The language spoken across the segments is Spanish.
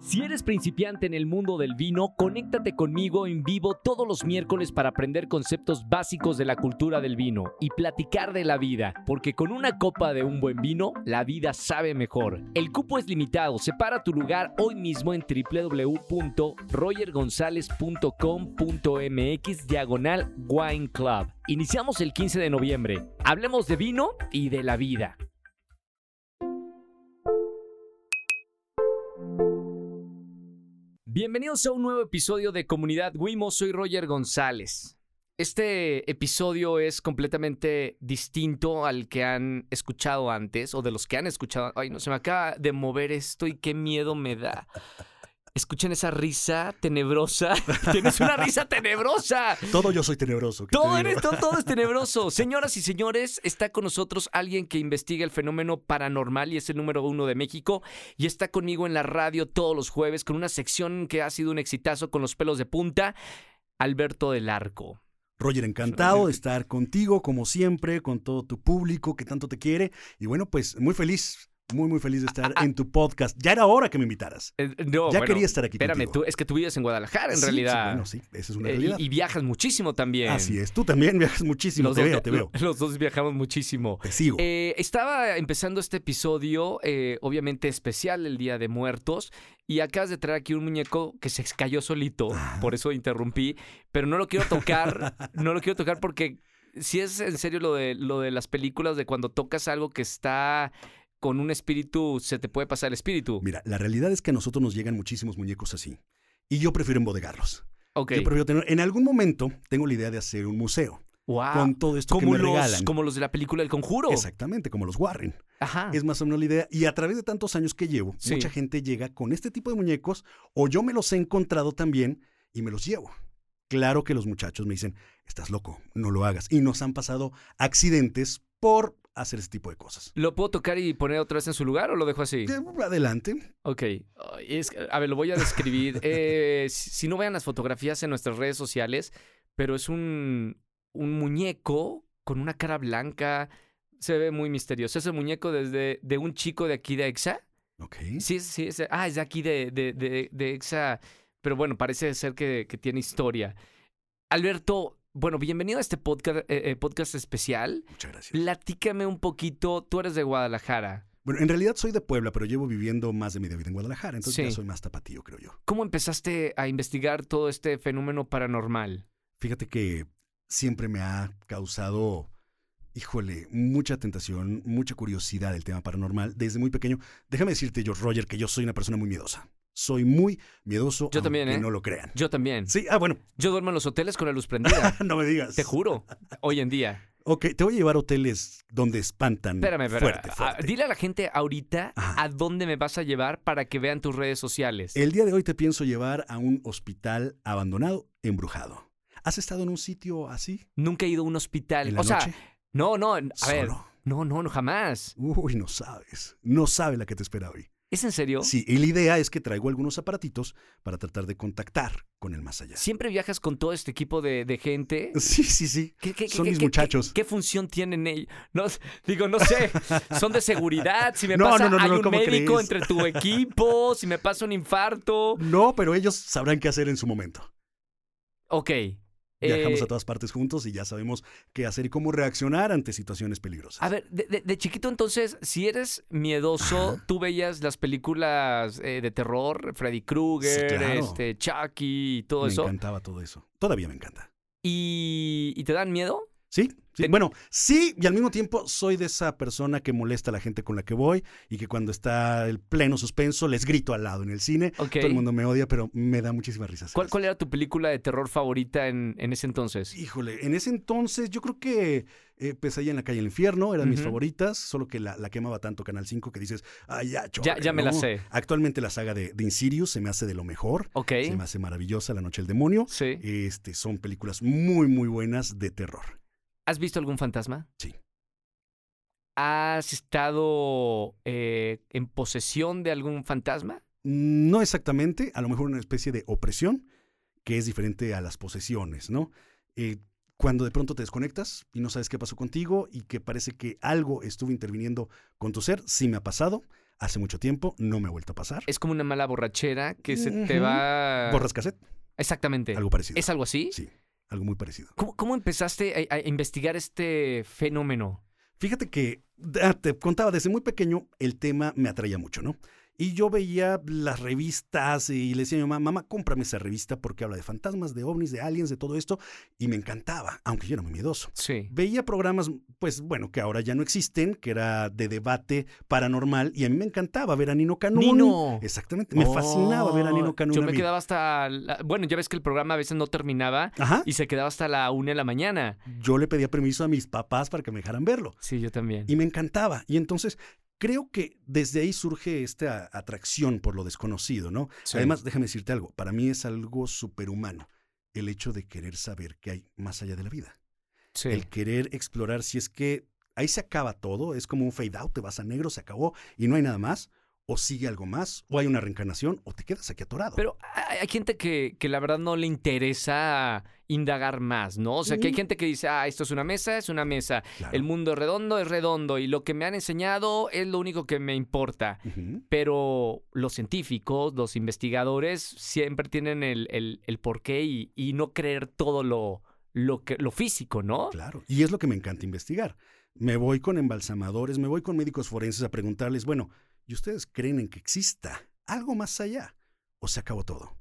Si eres principiante en el mundo del vino, conéctate conmigo en vivo todos los miércoles para aprender conceptos básicos de la cultura del vino y platicar de la vida, porque con una copa de un buen vino, la vida sabe mejor. El cupo es limitado, separa tu lugar hoy mismo en www.rogergonzalez.com.mx diagonal Wine Club. Iniciamos el 15 de noviembre. Hablemos de vino y de la vida. Bienvenidos a un nuevo episodio de Comunidad Wimo, soy Roger González. Este episodio es completamente distinto al que han escuchado antes o de los que han escuchado. Ay, no, se me acaba de mover esto y qué miedo me da. Escuchen esa risa tenebrosa. Tienes una risa tenebrosa. Todo yo soy tenebroso. todo, todo es tenebroso. Señoras y señores, está con nosotros alguien que investiga el fenómeno paranormal y es el número uno de México. Y está conmigo en la radio todos los jueves con una sección que ha sido un exitazo con los pelos de punta. Alberto del Arco. Roger, encantado de estar contigo, como siempre, con todo tu público que tanto te quiere. Y bueno, pues muy feliz, muy, muy feliz de estar en tu podcast. Ya era hora que me invitaras. Eh, no, ya bueno, quería estar aquí Espérame, contigo. tú, es que tú vives en Guadalajara, en Sí, realidad. Sí, bueno, sí, esa es una Eh, realidad. y, y viajas muchísimo también. Así es, tú también viajas muchísimo, Los te dos veo, te veo. Los dos viajamos muchísimo. Te sigo. Eh, estaba empezando este episodio, obviamente especial, el Día de Muertos, y acabas de traer aquí un muñeco que se cayó solito, Ah. por eso interrumpí, pero no lo quiero tocar, no lo quiero tocar porque si es en serio lo de, lo de las películas de cuando tocas algo que está con un espíritu, se te puede pasar el espíritu. Mira, la realidad es que a nosotros nos llegan muchísimos muñecos así. Y yo prefiero embodegarlos. Ok. Yo prefiero tener. En algún momento tengo la idea de hacer un museo Wow. con todo esto que como me los, regalan. como los de la película El Conjuro. Exactamente, como los Warren. Ajá. Es más o menos la idea. Y a través de tantos años que llevo, Sí. mucha gente llega con este tipo de muñecos o yo me los he encontrado también y me los llevo. Claro que los muchachos me dicen, estás loco, no lo hagas. Y nos han pasado accidentes por hacer ese tipo de cosas. ¿Lo puedo tocar y poner otra vez en su lugar o lo dejo así? Adelante. Ok, es, a ver, lo voy a describir. Eh, si, no vean las fotografías en nuestras redes sociales, pero es un, un muñeco con una cara blanca. Se ve muy misterioso. Es el muñeco desde de un chico de aquí de EXA. Ok. Sí, sí, es- ah, es de aquí de, de, de- de EXA. Pero bueno, parece ser que, que tiene historia. Alberto, bueno, bienvenido a este podcast, eh, eh, podcast especial. Muchas gracias. Platícame un poquito. Tú eres de Guadalajara. Bueno, en realidad soy de Puebla, pero llevo viviendo más de media vida en Guadalajara, entonces ya soy más tapatío, creo yo. ¿Cómo empezaste a investigar todo este fenómeno paranormal? Fíjate que siempre me ha causado, híjole, mucha tentación, mucha curiosidad el tema paranormal desde muy pequeño. Déjame decirte yo, Roger, que yo soy una persona muy miedosa. Soy muy miedoso, Yo también, ¿eh? no lo crean. Yo también. Sí, ah, bueno, Yo duermo en los hoteles con la luz prendida. no me digas. Te juro. Hoy en día. Ok, te voy a llevar a hoteles donde espantan Espérame, espérame. fuerte, Ah, fuerte. Dile a la gente ahorita Ajá. a dónde me vas a llevar para que vean tus redes sociales. El día de hoy te pienso llevar a un hospital abandonado, embrujado. ¿Has estado en un sitio así? Nunca he ido a un hospital. En la o sea, noche? no, no. A ver. No, no, no, jamás. Uy, no sabes. No sabe la que te espera hoy. ¿Es en serio? Sí, y la idea es que traigo algunos aparatitos para tratar de contactar con el más allá. ¿Siempre viajas con todo este equipo de, de gente? Sí, sí, sí. ¿Qué, qué- Son qué- mis muchachos. ¿qué, función tienen ellos? No, digo, no sé. ¿Son de seguridad? Si me No, pasa, no, hay un ¿cómo médico crees? entre tu equipo, si me pasa un infarto. No, pero ellos sabrán qué hacer en su momento. Ok. Viajamos eh, a todas partes juntos y ya sabemos qué hacer y cómo reaccionar ante situaciones peligrosas. A ver, de, de- de chiquito entonces, si eres miedoso, Ajá. tú veías las películas eh, de terror, Freddy Krueger, Sí, claro. este, Chucky y todo me eso, encantaba todo eso. Todavía me encanta. y, y te dan miedo. Sí, sí. Bueno, sí, y al mismo tiempo soy de esa persona que molesta a la gente con la que voy y que cuando está el pleno suspenso les grito al lado en el cine. Todo el mundo me odia, pero me da muchísimas risas. ¿Cuál, cuál era tu película de terror favorita en, en ese entonces? Híjole, en ese entonces yo creo que eh, Pesadilla en la calle del infierno eran mis favoritas, solo que la, la quemaba tanto Canal 5 que dices, ay, ya, Ya, chole, ya me la ¿no?". sé. Actualmente la saga de, de Insidious se me hace de lo mejor, Ok. se me hace maravillosa, La Noche del Demonio. Sí. Este, son películas muy, muy buenas de terror. ¿Has visto algún fantasma? Sí. ¿Has estado eh, en posesión de algún fantasma? No exactamente, a lo mejor una especie de opresión que es diferente a las posesiones, ¿no? Eh, cuando de pronto te desconectas y no sabes qué pasó contigo y que parece que algo estuvo interviniendo con tu ser, sí me ha pasado. hace mucho tiempo, no me ha vuelto a pasar. Es como una mala borrachera que se te va. ¿Borras cassette? Exactamente. Algo parecido. ¿Es algo así? Sí, algo muy parecido. ¿Cómo, cómo empezaste a, a investigar este fenómeno? Fíjate que, ah, te contaba, desde muy pequeño el tema me atraía mucho, ¿no? Y yo veía las revistas y le decía a mi mamá, mamá, cómprame esa revista porque habla de fantasmas, de ovnis, de aliens, de todo esto. Y me encantaba, aunque yo era muy miedoso. Sí. Veía programas, pues bueno, que ahora ya no existen, que era de debate paranormal, y a mí me encantaba ver a Nino Canún. ¡Nino! Exactamente, me fascinaba ver a Nino Oh, Canún. Yo me quedaba hasta. la- Bueno, ya ves que el programa a veces no terminaba Ajá. y se quedaba hasta la una de la mañana. Yo le pedía permiso a mis papás para que me dejaran verlo. Sí, yo también. Y me encantaba. Y entonces creo que desde ahí surge esta atracción por lo desconocido, ¿no? Sí. Además, déjame decirte algo, para mí es algo superhumano el hecho de querer saber qué hay más allá de la vida. Sí. El querer explorar si es que ahí se acaba todo, es como un fade out, te vas a negro, se acabó y no hay nada más, o sigue algo más, o hay una reencarnación, o te quedas aquí atorado. Pero hay, hay gente que, que la verdad no le interesa indagar más, ¿no? O sea, que hay gente que dice, ah, esto es una mesa, es una mesa. Claro. El mundo es redondo, es redondo. Y lo que me han enseñado es lo único que me importa. Pero los científicos, los investigadores, siempre tienen el, el, el porqué y, y no creer todo lo, lo, que, lo físico, ¿no? Claro, y es lo que me encanta investigar. Me voy con embalsamadores, me voy con médicos forenses a preguntarles, bueno, ¿y ustedes creen en que exista algo más allá? ¿O se acabó todo?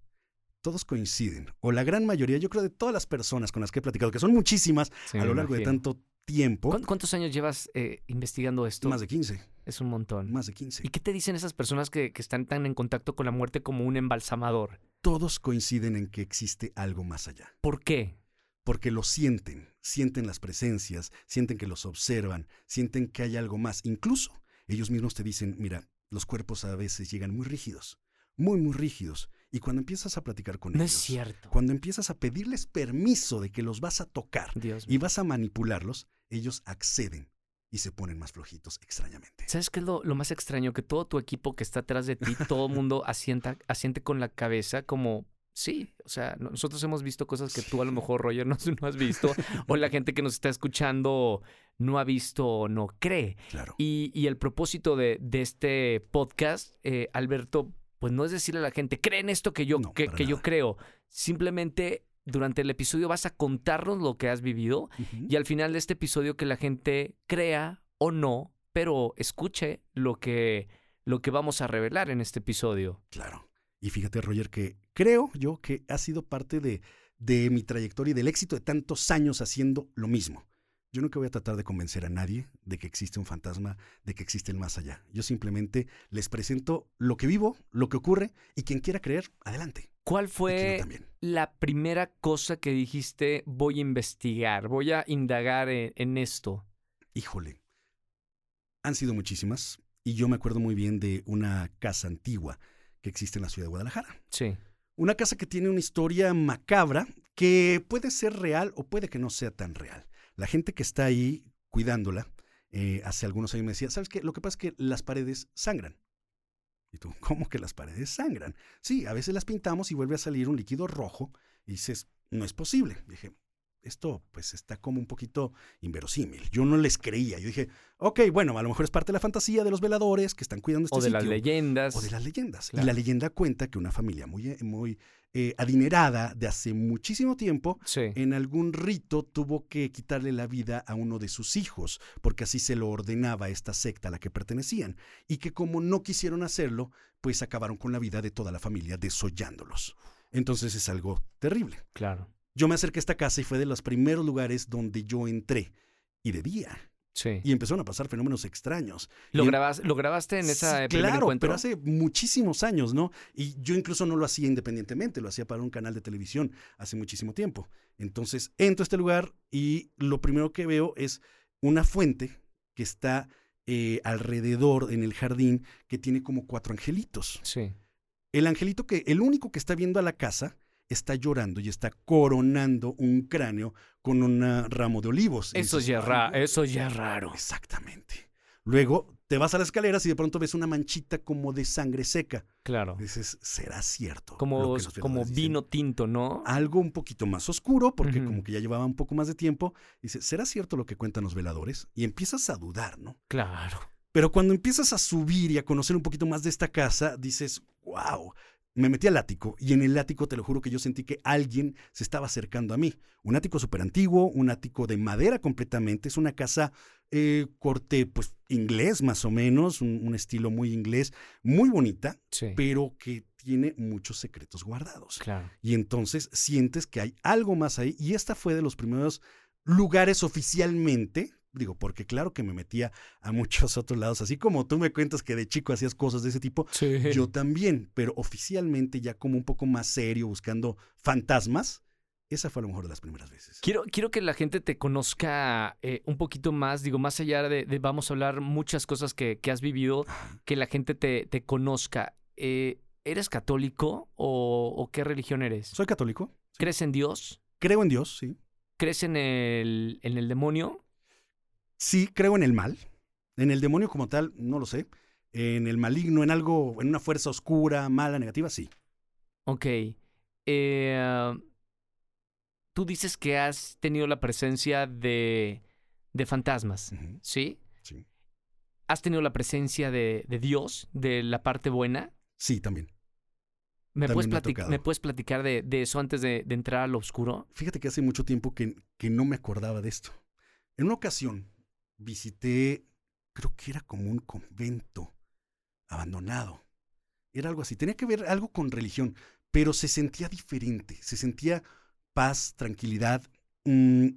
Todos coinciden, o la gran mayoría, yo creo de todas las personas con las que he platicado, que son muchísimas Sí, a lo largo de tanto tiempo, ¿Cuán- ¿Cuántos años llevas eh, investigando esto? más de 15, Es un montón. más de 15. ¿Y qué te dicen esas personas que, que están tan en contacto con la muerte como un embalsamador? Todos coinciden en que existe algo más allá, ¿Por qué? porque lo sienten, sienten las presencias, sienten que los observan, sienten que hay algo más. Incluso ellos mismos te dicen, mira, los cuerpos a veces llegan muy rígidos, muy, muy rígidos. Y cuando empiezas a platicar con No es ellos, cierto. cuando empiezas a pedirles permiso de que los vas a tocar Dios y mío. vas a manipularlos, ellos acceden y se ponen más flojitos extrañamente. ¿Sabes qué es lo, lo más extraño? Que todo tu equipo que está atrás de ti, todo el mundo asienta, asiente con la cabeza como... Sí, o sea, no- nosotros hemos visto cosas que tú a lo mejor, Roger, no, no has visto, o la gente que nos está escuchando no ha visto o no cree. Claro. Y, y el propósito de, de este podcast, eh, Alberto, pues no es decirle a la gente, creen esto que yo, No, que, yo creo. Simplemente durante el episodio vas a contarnos lo que has vivido y al final de este episodio que la gente crea o no, pero escuche lo que, lo que vamos a revelar en este episodio. Claro. Y fíjate, Roger, que creo yo que ha sido parte de, de mi trayectoria y del éxito de tantos años haciendo lo mismo. Yo nunca voy a tratar de convencer a nadie de que existe un fantasma, de que existe el más allá. Yo simplemente les presento lo que vivo, lo que ocurre, y quien quiera creer, adelante. ¿Cuál no fue la primera cosa que dijiste voy a investigar, voy a indagar en, en esto? Híjole. Han sido muchísimas, y yo me acuerdo muy bien de una casa antigua que existe en la ciudad de Guadalajara. Sí. Una casa que tiene una historia macabra que puede ser real o puede que no sea tan real. La gente que está ahí cuidándola, eh, hace algunos años me decía, ¿sabes qué? Lo que pasa es que las paredes sangran. Y tú, ¿cómo que las paredes sangran? Sí, a veces las pintamos y vuelve a salir un líquido rojo y dices, no es posible. Dije, esto pues está como un poquito inverosímil. Yo no les creía. Yo dije, ok, bueno, a lo mejor es parte de la fantasía de los veladores que están cuidando este O de las sitio". leyendas. O de las leyendas. Claro. Y la leyenda cuenta que una familia muy, eh, muy eh, adinerada de hace muchísimo tiempo, Sí. en algún rito tuvo que quitarle la vida a uno de sus hijos, porque así se lo ordenaba esta secta a la que pertenecían. Y que como no quisieron hacerlo, pues acabaron con la vida de toda la familia, desollándolos. Entonces es algo terrible. Claro. Yo me acerqué a esta casa y fue de los primeros lugares donde yo entré. Y de día. Sí. Y empezaron a pasar fenómenos extraños. ¿Lo, y en- grabas- ¿Lo grabaste en esa Sí, primer claro, encuentro? pero hace muchísimos años, ¿no? Y yo incluso no lo hacía independientemente, lo hacía para un canal de televisión hace muchísimo tiempo. Entonces entro a este lugar y lo primero que veo es una fuente que está eh, alrededor en el jardín que tiene como cuatro angelitos. Sí. El angelito que, el único que está viendo a la casa, está llorando y está coronando un cráneo con un ramo de olivos. Eso dices, ya, es "Ay, ra- no eso ya es raro. Exactamente. Luego te vas a las escaleras y de pronto ves una manchita como de sangre seca. Claro. Dices, ¿será cierto? Como, como dicen? vino tinto, ¿no? Algo un poquito más oscuro, porque como que ya llevaba un poco más de tiempo. Dices, ¿será cierto lo que cuentan los veladores? Y empiezas a dudar, ¿no? Claro. Pero cuando empiezas a subir y a conocer un poquito más de esta casa, dices, wow, me metí al ático y en el ático te lo juro que yo sentí que alguien se estaba acercando a mí. Un ático súper antiguo, un ático de madera completamente, es una casa eh, corte pues inglés más o menos, un, un estilo muy inglés, muy bonita, Sí. pero que tiene muchos secretos guardados. Claro. Y entonces sientes que hay algo más ahí. Y esta fue de los primeros lugares oficialmente. Digo, porque claro que me metía a muchos otros lados, así como tú me cuentas que de chico hacías cosas de ese tipo, Sí. yo también, pero oficialmente ya como un poco más serio, buscando fantasmas, esa fue a lo mejor de las primeras veces. Quiero, quiero que la gente te conozca eh, un poquito más, digo, más allá de, de vamos a hablar muchas cosas que, que has vivido, que la gente te, te conozca. Eh, ¿Eres católico o, o qué religión eres? Soy católico, ¿Crees en Dios? creo en Dios, sí. ¿Crees en el, en el demonio? Sí, creo en el mal. En el demonio como tal, no lo sé. En el maligno, en algo, en una fuerza oscura, mala, negativa, sí. Ok. Eh, tú dices que has tenido la presencia de, de fantasmas, ¿sí? Sí. ¿Has tenido la presencia de, de Dios, de la parte buena? Sí, también. ¿Me, También puedes, me ha platic- tocado. ¿me puedes platicar de, de eso antes de, de entrar a lo oscuro? Fíjate que hace mucho tiempo que, que no me acordaba de esto. En una ocasión visité, creo que era como un convento abandonado. Era algo así. Tenía que ver algo con religión, pero se sentía diferente. Se sentía paz, tranquilidad. mm,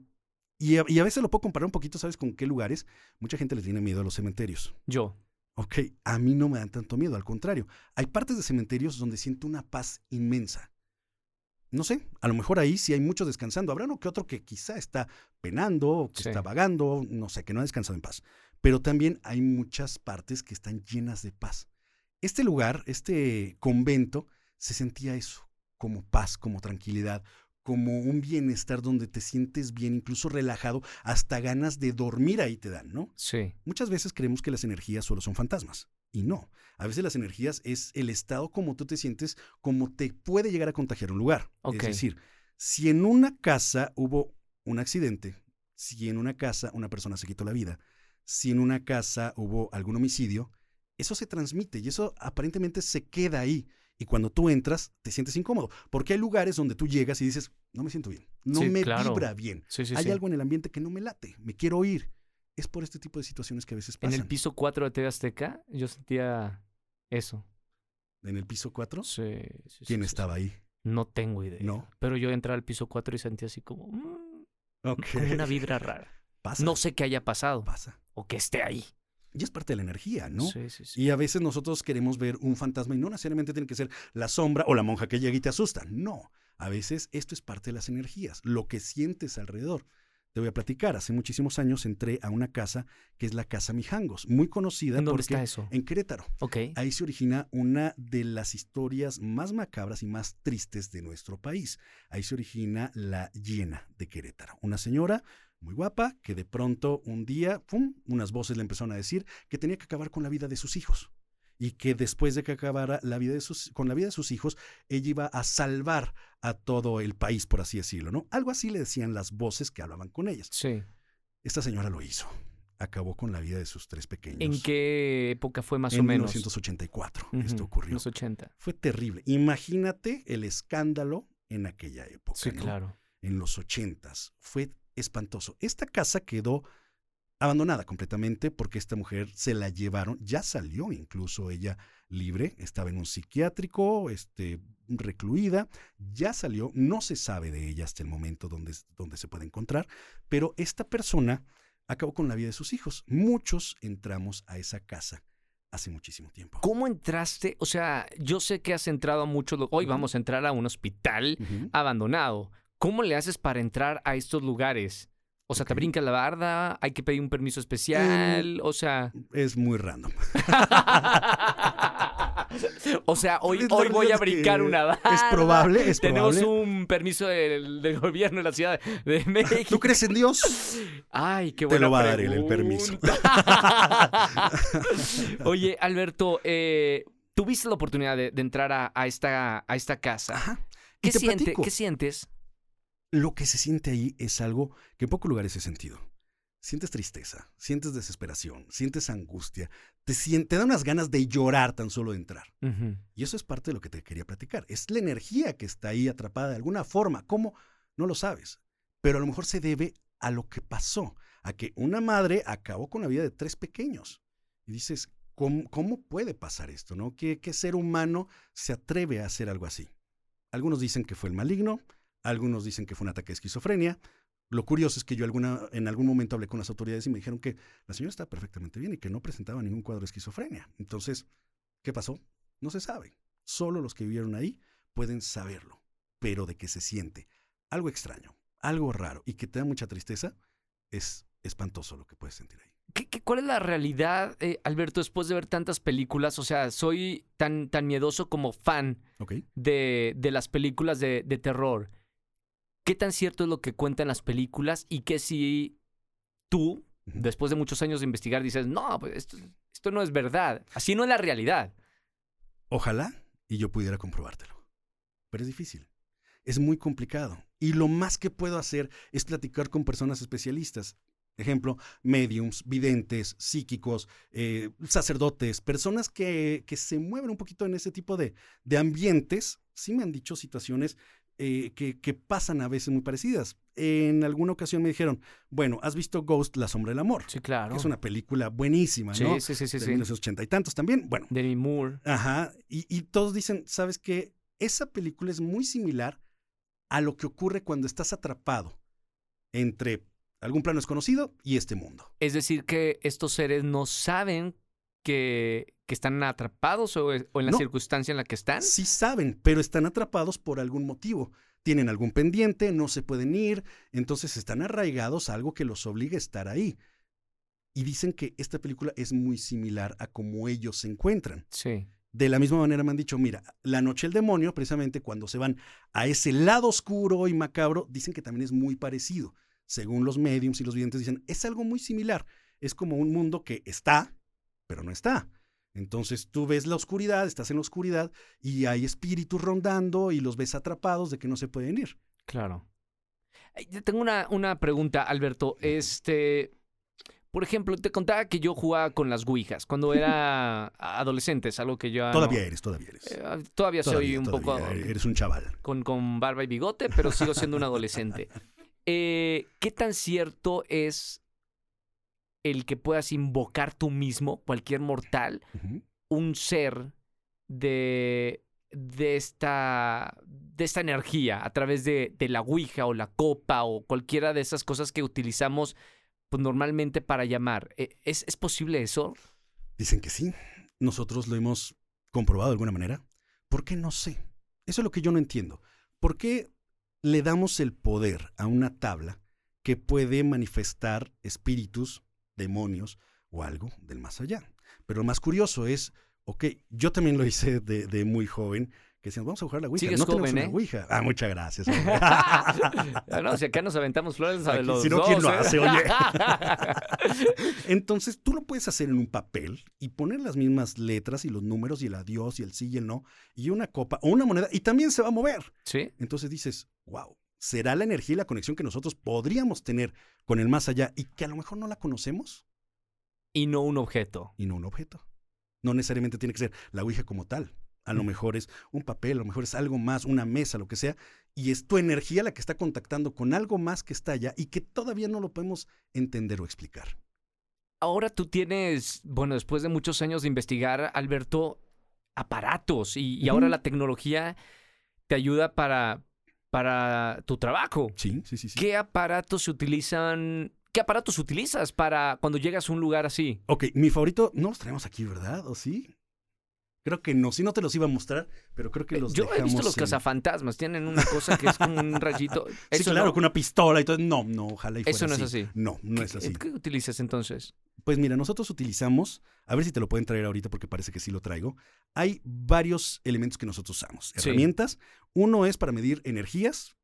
y, a, y a veces lo puedo comparar un poquito, ¿sabes con qué lugares? Mucha gente le tiene miedo a los cementerios. Yo. Ok, a mí no me dan tanto miedo, al contrario. Hay partes de cementerios donde siento una paz inmensa. No sé, a lo mejor ahí sí hay muchos descansando. Habrá uno que otro que quizá está penando, o que Sí. está vagando, no sé, que no ha descansado en paz. Pero también hay muchas partes que están llenas de paz. Este lugar, este convento, se sentía eso, como paz, como tranquilidad, como un bienestar donde te sientes bien, incluso relajado, hasta ganas de dormir ahí te dan, ¿no? Sí. Muchas veces creemos que las energías solo son fantasmas. Y no. A veces las energías es el estado como tú te sientes, como te puede llegar a contagiar un lugar. Es decir, si en una casa hubo un accidente, si en una casa una persona se quitó la vida, si en una casa hubo algún homicidio, eso se transmite y eso aparentemente se queda ahí. Y cuando tú entras, te sientes incómodo. Porque hay lugares donde tú llegas y dices, no me siento bien, no Sí, me claro. vibra bien. Sí, sí, hay algo en el ambiente que no me late, me quiero ir. Es por este tipo de situaciones que a veces En pasan. el piso 4 de TV Azteca, yo sentía eso. ¿En el piso 4? Sí, sí, sí, ¿Quién estaba ahí? No tengo idea. No. Pero yo entré al piso 4 y sentí así como, mm, Ok. como una vibra rara. Pasa. No sé qué haya pasado Pasa. o que esté ahí. Y es parte de la energía, ¿no? Sí, sí, sí. Y a veces nosotros queremos ver un fantasma y no necesariamente tiene que ser la sombra o la monja que llega y te asusta. No. A veces esto es parte de las energías, lo que sientes alrededor. Te voy a platicar. Hace muchísimos años entré a una casa que es la Casa Mijangos, muy conocida ¿En dónde porque está eso? en Querétaro. Ok. Ahí se origina una de las historias más macabras y más tristes de nuestro país. Ahí se origina la hiena de Querétaro. Una señora muy guapa que de pronto un día, ¡pum!, unas voces le empezaron a decir que tenía que acabar con la vida de sus hijos. Y que después de que acabara la vida de sus, con la vida de sus hijos, ella iba a salvar a todo el país, por así decirlo, ¿no? Algo así le decían las voces que hablaban con ellas. Sí. Esta señora lo hizo. Acabó con la vida de sus tres pequeños. ¿En qué época fue más en o menos? 1984 Ujú, esto ocurrió. Los 80. Fue terrible. Imagínate el escándalo en aquella época. Sí, ¿no? claro. En los ochentas. Fue espantoso. Esta casa quedó abandonada completamente porque esta mujer se la llevaron, ya salió incluso ella libre, estaba en un psiquiátrico, este, recluida, ya salió, no se sabe de ella hasta el momento donde, donde se puede encontrar, pero esta persona acabó con la vida de sus hijos. Muchos entramos a esa casa hace muchísimo tiempo. ¿Cómo entraste? O sea, yo sé que has entrado a muchos... Hoy vamos a entrar a un hospital abandonado. ¿Cómo le haces para entrar a estos lugares? O sea, ¿te brinca la barda? ¿Hay que pedir un permiso especial? O sea... Es muy random. o sea, hoy, hoy voy a brincar una barda. Es probable, es Tenemos probable. un permiso del, del gobierno de la Ciudad de México. ¿Tú crees en Dios? Ay, qué Te buena lo va a dar él, el permiso. Oye, Alberto, eh, tuviste la oportunidad de, de entrar a, a esta, a esta casa. Ajá. ¿Qué, te siente-. ¿Qué sientes? Lo que se siente ahí es algo que en pocos lugares he sentido. sientes tristeza, sientes desesperación, sientes angustia, te, te da unas ganas de llorar tan solo de entrar. Y eso es parte de lo que te quería platicar. Es la energía que está ahí atrapada de alguna forma. ¿Cómo? No lo sabes. Pero a lo mejor se debe a lo que pasó, a que una madre acabó con la vida de tres pequeños. Y dices, ¿cómo, puede pasar esto? ¿no? ¿Qué, ¿Qué ser humano se atreve a hacer algo así? Algunos dicen que fue el maligno, algunos dicen que fue un ataque de esquizofrenia, lo curioso es que yo alguna, en algún momento hablé con las autoridades y me dijeron que la señora está perfectamente bien y que no presentaba ningún cuadro de esquizofrenia. Entonces, ¿qué pasó? No se sabe. Solo los que vivieron ahí pueden saberlo. Pero de que se siente algo extraño, algo raro y que te da mucha tristeza, es espantoso lo que puedes sentir ahí. ¿Qué, cuál es la realidad, eh, Alberto, después de ver tantas películas? O sea, soy tan, tan miedoso como fan de, de, las películas de, de terror. ¿Qué tan cierto es lo que cuentan las películas y que si tú, después de muchos años de investigar, dices, no, pues esto, esto no es verdad, así no es la realidad? Ojalá y yo pudiera comprobártelo, pero es difícil. Es muy complicado. Y lo más que puedo hacer es platicar con personas especialistas. Ejemplo, mediums, videntes, psíquicos, eh, sacerdotes, personas que, que, se mueven un poquito en ese tipo de, de ambientes. Sí me han dicho situaciones eh, que, pasan a veces muy parecidas. En alguna ocasión me dijeron, bueno, ¿has visto Ghost, La Sombra del Amor? Sí, claro. es una película buenísima, ¿no? Sí, sí, sí. De sí, 1980 y tantos también. Bueno. Demi Moore. Ajá. Y, y todos dicen, ¿sabes qué? Esa película es muy similar a lo que ocurre cuando estás atrapado entre algún plano desconocido y este mundo. Es decir, que estos seres no saben que, están atrapados o, en la circunstancia en la que están? Sí saben, pero están atrapados por algún motivo. Tienen algún pendiente, no se pueden ir, entonces están arraigados a algo que los obliga a estar ahí. Y dicen que esta película es muy similar a cómo ellos se encuentran. Sí. De la misma manera me han dicho, mira, la noche del demonio, precisamente cuando se van a ese lado oscuro y macabro, dicen que también es muy parecido. Según los mediums y los videntes dicen, es algo muy similar. Es como un mundo que está, pero no está. Entonces tú ves la oscuridad, estás en la oscuridad y hay espíritus rondando y los ves atrapados de que no se pueden ir. Claro. Tengo una, una pregunta, Alberto. Este, por ejemplo, te contaba que yo jugaba con las Ouijas cuando era adolescente, es algo que yo... Todavía eres, todavía eres. Eh, todavía, soy un poco... Eres un chaval. Con, con barba y bigote, pero sigo siendo un adolescente. Eh, ¿Qué tan cierto es el que puedas invocar tú mismo, cualquier mortal, un ser de, de, esta, de esta energía a través de, de, la Ouija o la copa o cualquiera de esas cosas que utilizamos pues, normalmente para llamar. ¿E, ¿Es, ¿Es posible eso? Dicen que sí. Nosotros lo hemos comprobado de alguna manera. ¿Por qué no sé? Eso es lo que yo no entiendo. ¿Por qué le damos el poder a una tabla que puede manifestar espíritus demonios o algo del más allá. Pero lo más curioso es, ok, yo también lo hice de, muy joven, que decían, vamos a jugar la Ouija. Sigues no joven, ¿eh? Ouija. Ah, muchas gracias. no, si acá nos aventamos flores a los Si no, ¿quién lo ¿eh? hace? Oye. Entonces, tú lo puedes hacer en un papel y poner las mismas letras y los números y el adiós y el sí y el no y una copa o una moneda y también se va a mover. Sí. Entonces dices, wow, será la energía y la conexión que nosotros podríamos tener con el más allá y que a lo mejor no la conocemos. Y no un objeto. Y no un objeto. No necesariamente tiene que ser la Ouija como tal. A lo mejor es un papel, a lo mejor es algo más, una mesa, lo que sea. Y es tu energía la que está contactando con algo más que está allá y que todavía no lo podemos entender o explicar. Ahora tú tienes, bueno, después de muchos años de investigar, Alberto, aparatos y, y ahora la tecnología te ayuda para, para tu trabajo. Sí, sí, sí, sí. ¿Qué aparatos se utilizan? ¿Qué aparatos utilizas para cuando llegas a un lugar así? Ok, mi favorito, no los traemos aquí, ¿verdad? ¿O sí? Creo que no, si no te los iba a mostrar, pero creo que eh, los Yo he visto los cazafantasmas, tienen una cosa que es como un rayito. sí, claro, con una pistola y todo. No, no, ojalá y fuera Eso no es así. No, no es así. ¿Qué utilizas entonces? Pues mira, nosotros utilizamos, a ver si te lo pueden traer ahorita porque parece que sí lo traigo. Hay varios elementos que nosotros usamos, herramientas. Uno es para medir energías,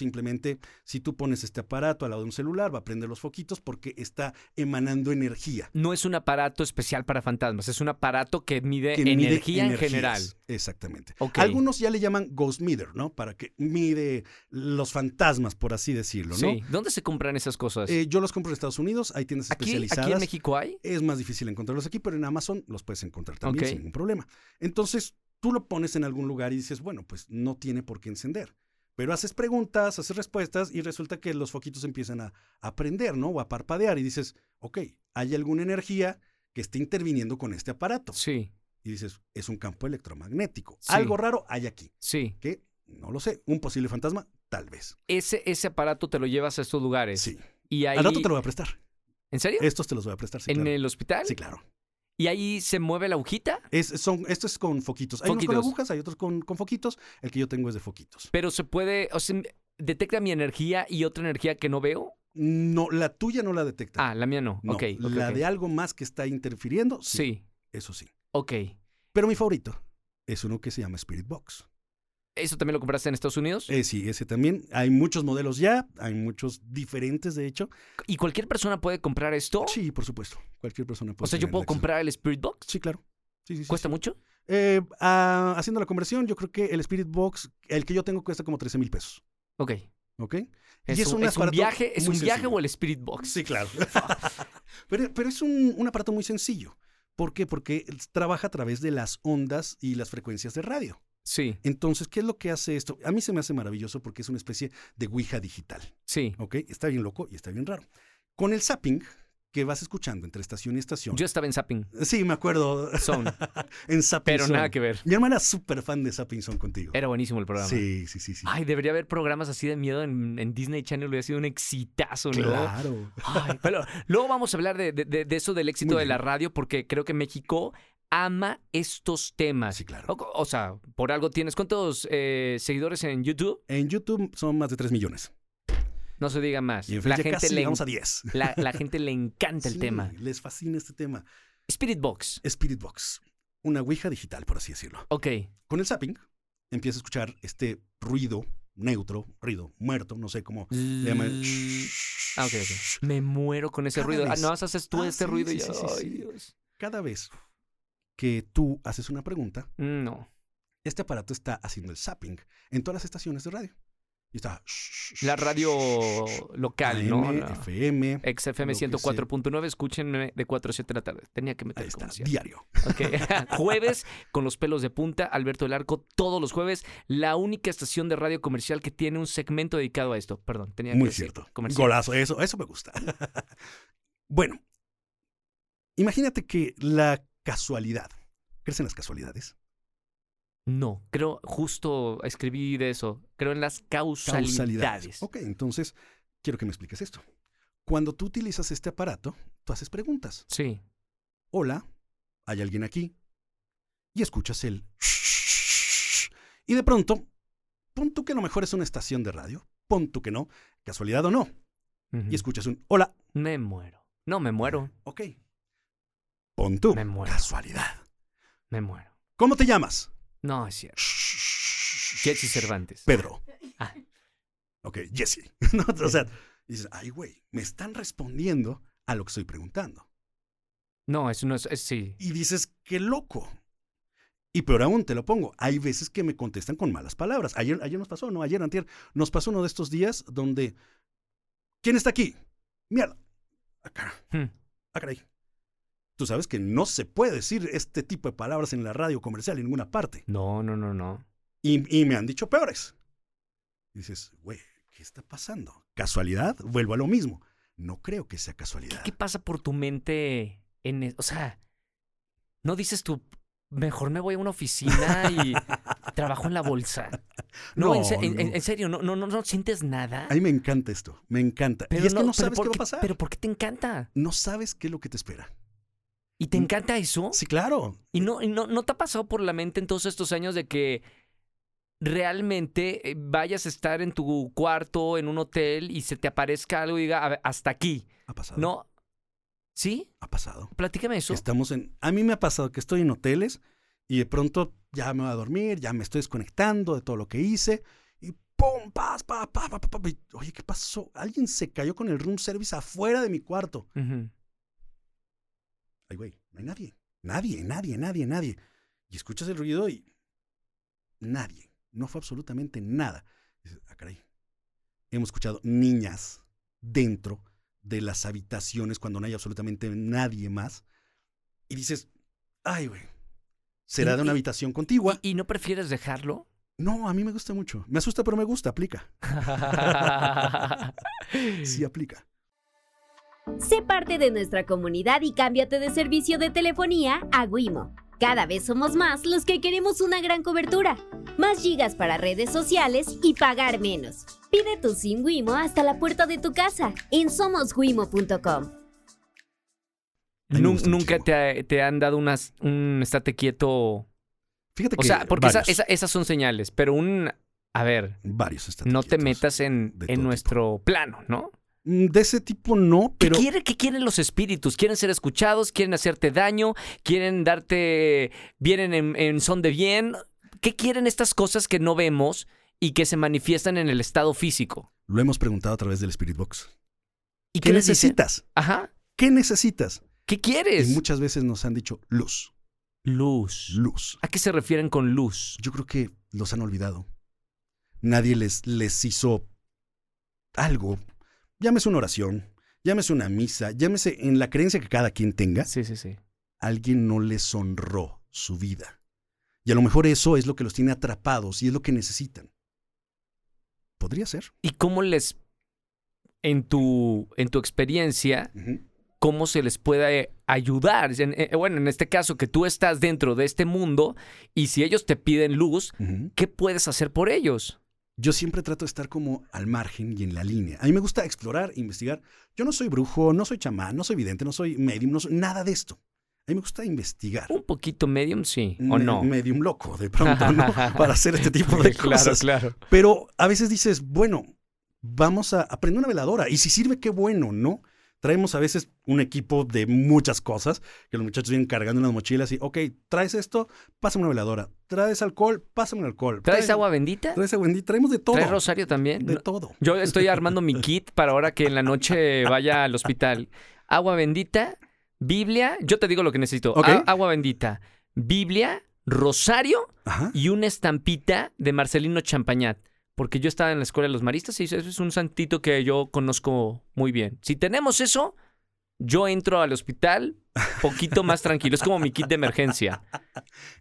Simplemente, si tú pones este aparato al lado de un celular, va a prender los foquitos porque está emanando energía. No es un aparato especial para fantasmas, es un aparato que mide que mide energía en general. Exactamente. Algunos ya le llaman ghost meter, ¿no? Para que mide los fantasmas, por así decirlo, ¿no? Sí. ¿Dónde se compran esas cosas? Eh, yo los compro en Estados Unidos, hay tiendas ¿Aquí, especializadas. ¿Aquí en México hay? Es más difícil encontrarlos aquí, pero en Amazon los puedes encontrar también sin ningún problema. Entonces, tú lo pones en algún lugar y dices, bueno, pues no tiene por qué encender. Pero haces preguntas, haces respuestas y resulta que los foquitos empiezan a, a prender, ¿no? O a parpadear y dices, ok, hay alguna energía que esté interviniendo con este aparato. Sí, Y dices, es un campo electromagnético. Sí. Algo raro hay aquí. sí. Que no lo sé. Un posible fantasma, tal vez. Ese, ese aparato te lo llevas a estos lugares. Sí. Y ahí... Al rato te lo voy a prestar. ¿En serio? Estos te los voy a prestar. Sí, ¿En claro. el hospital? Sí, claro. ¿Y ahí se mueve la agujita? Es, son, esto es con foquitos. Hay unos Foquitos. con agujas, hay otros con, con foquitos. El que yo tengo es de foquitos. Pero se puede... O sea, detecta mi energía y otra energía que no veo. No, la tuya no la detecta. Ah, la mía no. No, ok. ok, la de algo más que está interfiriendo, sí, Sí. Eso sí. Ok. Pero mi favorito es uno que se llama Spirit Box. ¿Eso también lo compraste en Estados Unidos? Eh, sí, ese también. Hay muchos modelos ya, hay muchos diferentes, de hecho. ¿Y cualquier persona puede comprar esto? Sí, por supuesto. Cualquier persona puede o sea, yo puedo comprar el Spirit Box. Sí, claro. Sí, sí, sí, ¿Cuesta mucho? Eh, ah, haciendo la conversión, yo creo que el Spirit Box, el que yo tengo, cuesta como 13 mil pesos. Ok. ¿Ok? ¿Es, Y es un, es viaje, ¿es un viaje o el Spirit Box? Sí, claro. pero, pero es un, un aparato muy sencillo. ¿Por qué? Porque trabaja a través de las ondas y las frecuencias de radio. Sí, Entonces, ¿qué es lo que hace esto? A mí se me hace maravilloso porque es una especie de Ouija digital. sí. ¿Ok? Está bien loco y está bien raro. Con el zapping que vas escuchando entre estación y estación. Yo estaba en Zapping Sí, me acuerdo. Zone, en Zapping pero Zone. nada que ver. Mi hermana es súper fan de Zapping Zone contigo. Era buenísimo el programa. Sí, sí, sí, sí. Ay, debería haber programas así de miedo en, en Disney Channel, hubiera sido un exitazo, ¿no? claro. Ay, pero luego vamos a hablar de, de- de- de eso del éxito Muy de la radio, porque creo que México ama estos temas. Sí, claro. O, o sea, por algo tienes. ¿Cuántos eh, seguidores en YouTube? En YouTube son más de 3 millones. No se diga más. Y en La gente, casi le, vamos a 10. la, la gente le encanta el Sí, tema. Les fascina este tema. Spirit Box. Spirit Box. Una Ouija digital, por así decirlo. Ok. Con el zapping, empieza a escuchar este ruido neutro, ruido muerto, no sé cómo le llaman. Ah, ok, ok. Me muero con ese Cada ruido. Ah, no, haces tú Ah, este sí, ruido y yo, ay. Dios. Cada vez que tú haces una pregunta, No. este aparato está haciendo el zapping en todas las estaciones de radio. Y está. La radio local, ¿no? AM, La- FM. XFM lo que sea. 104.9, escúchenme de 4 a 7 de la tarde. Tenía que meter Ahí está, diario. Jueves con los pelos de punta, Alberto del Arco, todos los jueves. La única estación de radio comercial que tiene un segmento dedicado a esto. Perdón, tenía que Muy decir cierto. comercial. Golazo, eso, eso me gusta. bueno, imagínate que la casualidad. ¿Crees en las casualidades? No, creo, justo escribí de eso. Creo en las causalidades. Ok, entonces quiero que me expliques esto. Cuando tú utilizas este aparato, tú haces preguntas. Sí. Hola, ¿hay alguien aquí? Y escuchas el... Y de pronto, pon tú que a lo mejor es una estación de radio, pon tú que no, casualidad o no, y escuchas un hola, Me muero. No, me muero. ok. Pon tú, Me muero. casualidad. Me muero. ¿Cómo te llamas? No, es cierto. Jesse Cervantes. Pedro. Ah. Ok, Jesse. No, o sea, dices, ay, güey, me están respondiendo a lo que estoy preguntando. No, eso no es, es- sí. Y dices, qué loco. Y peor aún, te lo pongo, hay veces que me contestan con malas palabras. Ayer, ayer nos pasó, ¿no? Ayer, antier, nos pasó uno de estos días donde, ¿quién está aquí? Mierda. Acá, Hmm. ah, caray. Tú sabes que no se puede decir este tipo de palabras en la radio comercial en ninguna parte. No, no, no, no. Y, y me han dicho peores. Dices, güey, ¿qué está pasando? ¿Casualidad? Vuelvo a lo mismo. No creo que sea casualidad. ¿Qué pasa por tu mente en e- o sea, no dices tú mejor me voy a una oficina y trabajo en la bolsa? No, en, se- en- en- no. en serio, no, no, no, no sientes nada. A mí me encanta esto, me encanta. Pero y es que no sabes ¿por qué va a pasar. Pero ¿por qué te encanta? No sabes qué es lo que te espera. ¿Y te Mm. encanta eso? Sí, claro. ¿Y no, y no, no te ha pasado por la mente en todos estos años de que realmente eh, vayas a estar en tu cuarto, en un hotel, y se te aparezca algo y diga, "A ver, hasta aquí? Ha pasado. ¿No? ¿Sí? Ha pasado. Platícame eso. Estamos en. A mí me ha pasado que estoy en hoteles y de pronto ya me voy a dormir, ya me estoy desconectando de todo lo que hice y ¡pum! ¡Paz, pa, pa, pa, pa, pa! Oye, ¿qué pasó? Alguien se cayó con el room service afuera de mi cuarto. Ujú. Ay, güey, no hay nadie. Nadie, nadie, nadie, nadie. Y escuchas el ruido y. Nadie. No fue absolutamente nada. Dices, ah, caray. Hemos escuchado niñas dentro de las habitaciones cuando no hay absolutamente nadie más. Y dices, ay, güey. ¿Será Y- de una y- habitación contigua? ¿Y no prefieres dejarlo? No, a mí me gusta mucho. Me asusta, pero me gusta. Aplica. Sí, aplica. Sé parte de nuestra comunidad y cámbiate de servicio de telefonía a Wimo. Cada vez somos más los que queremos una gran cobertura, más gigas para redes sociales y pagar menos. Pide tu SIM Wimo hasta la puerta de tu casa en somoswimo.com. Nunca te, te han dado unas, un estate quieto. Fíjate O que. sea, porque esa- varios, esa- esas son señales, pero un. A ver, varios están no te metas en, en nuestro plano, ¿no? Mm, De ese tipo no, ¿Qué, pero. quiere- qué quieren los espíritus? ¿Quieren ser escuchados? ¿Quieren hacerte daño? ¿Quieren darte. vienen en, en son de bien? ¿Qué quieren estas cosas que no vemos y que se manifiestan en el estado físico? Lo hemos preguntado a través del Spirit Box. ¿Y ¿Qué dicen? necesitas? Ajá. ¿Qué necesitas? ¿Qué quieres? Y muchas veces nos han dicho luz, Luz. luz. ¿A qué se refieren con luz? Yo creo que los han olvidado. Nadie les, les hizo algo. Llámese una oración, llámese una misa, llámese en la creencia que cada quien tenga. Sí, sí, sí. Alguien no les honró su vida. Y a lo mejor eso es lo que los tiene atrapados y es lo que necesitan. Podría ser. ¿Y cómo les, en tu, en tu experiencia, cómo se les puede ayudar? En- eh, bueno, en este caso, que tú estás dentro de este mundo y si ellos te piden luz. ¿qué puedes hacer por ellos? Yo siempre trato de estar como al margen y en la línea. A mí me gusta explorar, investigar. Yo no soy brujo, no soy chamán, no soy vidente, no soy medium, no soy nada de esto. A mí me gusta investigar. Un poquito medium, sí, ¿o Me- no? Medium loco, de pronto, ¿no? Para hacer este tipo de claro, cosas. claro. Pero a veces dices, bueno, vamos a aprender una veladora. Y si sirve, qué bueno, ¿no? Traemos a veces un equipo de muchas cosas, que los muchachos vienen cargando unas mochilas y, ok, traes esto, pásame una veladora. Traes alcohol, pásame un alcohol. ¿Traes agua bendita? Traes agua bendita, traemos de todo. ¿Traes rosario también? De No, todo. Yo estoy armando mi kit para ahora que en la noche vaya al hospital. Agua bendita, Biblia, yo te digo lo que necesito. Agua bendita, Biblia, rosario Ajá. y una estampita de Marcelino Champañat. Porque yo estaba en la escuela de los maristas y eso es un santito que yo conozco muy bien. Si tenemos eso, yo entro al hospital poquito más tranquilo. Es como mi kit de emergencia.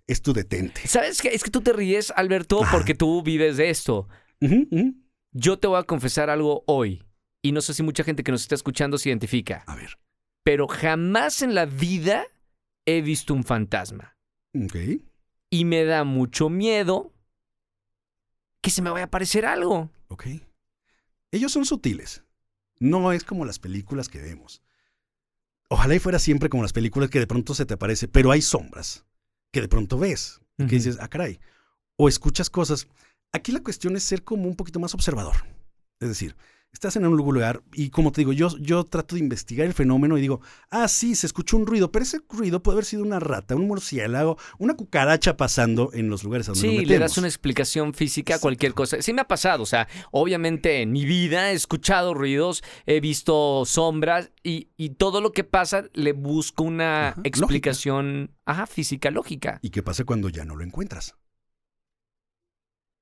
Es tu detente. ¿Sabes qué? Es que tú te ríes, Alberto, porque tú vives de esto. Yo te voy a confesar algo hoy. Y no sé si mucha gente que nos está escuchando se identifica. A ver. Pero jamás en la vida he visto un fantasma. Ok. Y me da mucho miedo que se me vaya a aparecer algo. Ok. Ellos son sutiles. No es como las películas que vemos. Ojalá y fuera siempre como las películas que de pronto se te aparece, pero hay sombras que de pronto ves. y Que dices, ah, caray. O escuchas cosas. Aquí la cuestión es ser como un poquito más observador. Es decir, estás en un lugar y como te digo, yo, yo trato de investigar el fenómeno y digo, ah, sí, se escuchó un ruido, pero ese ruido puede haber sido una rata, un murciélago, una cucaracha pasando en los lugares a donde nos Sí, le das una explicación física a cualquier cosa. Sí me ha pasado, o sea, obviamente en mi vida he escuchado ruidos, he visto sombras y, y todo lo que pasa le busco una Ajá, explicación, ajá, física, lógica. ¿Y qué pasa cuando ya no lo encuentras?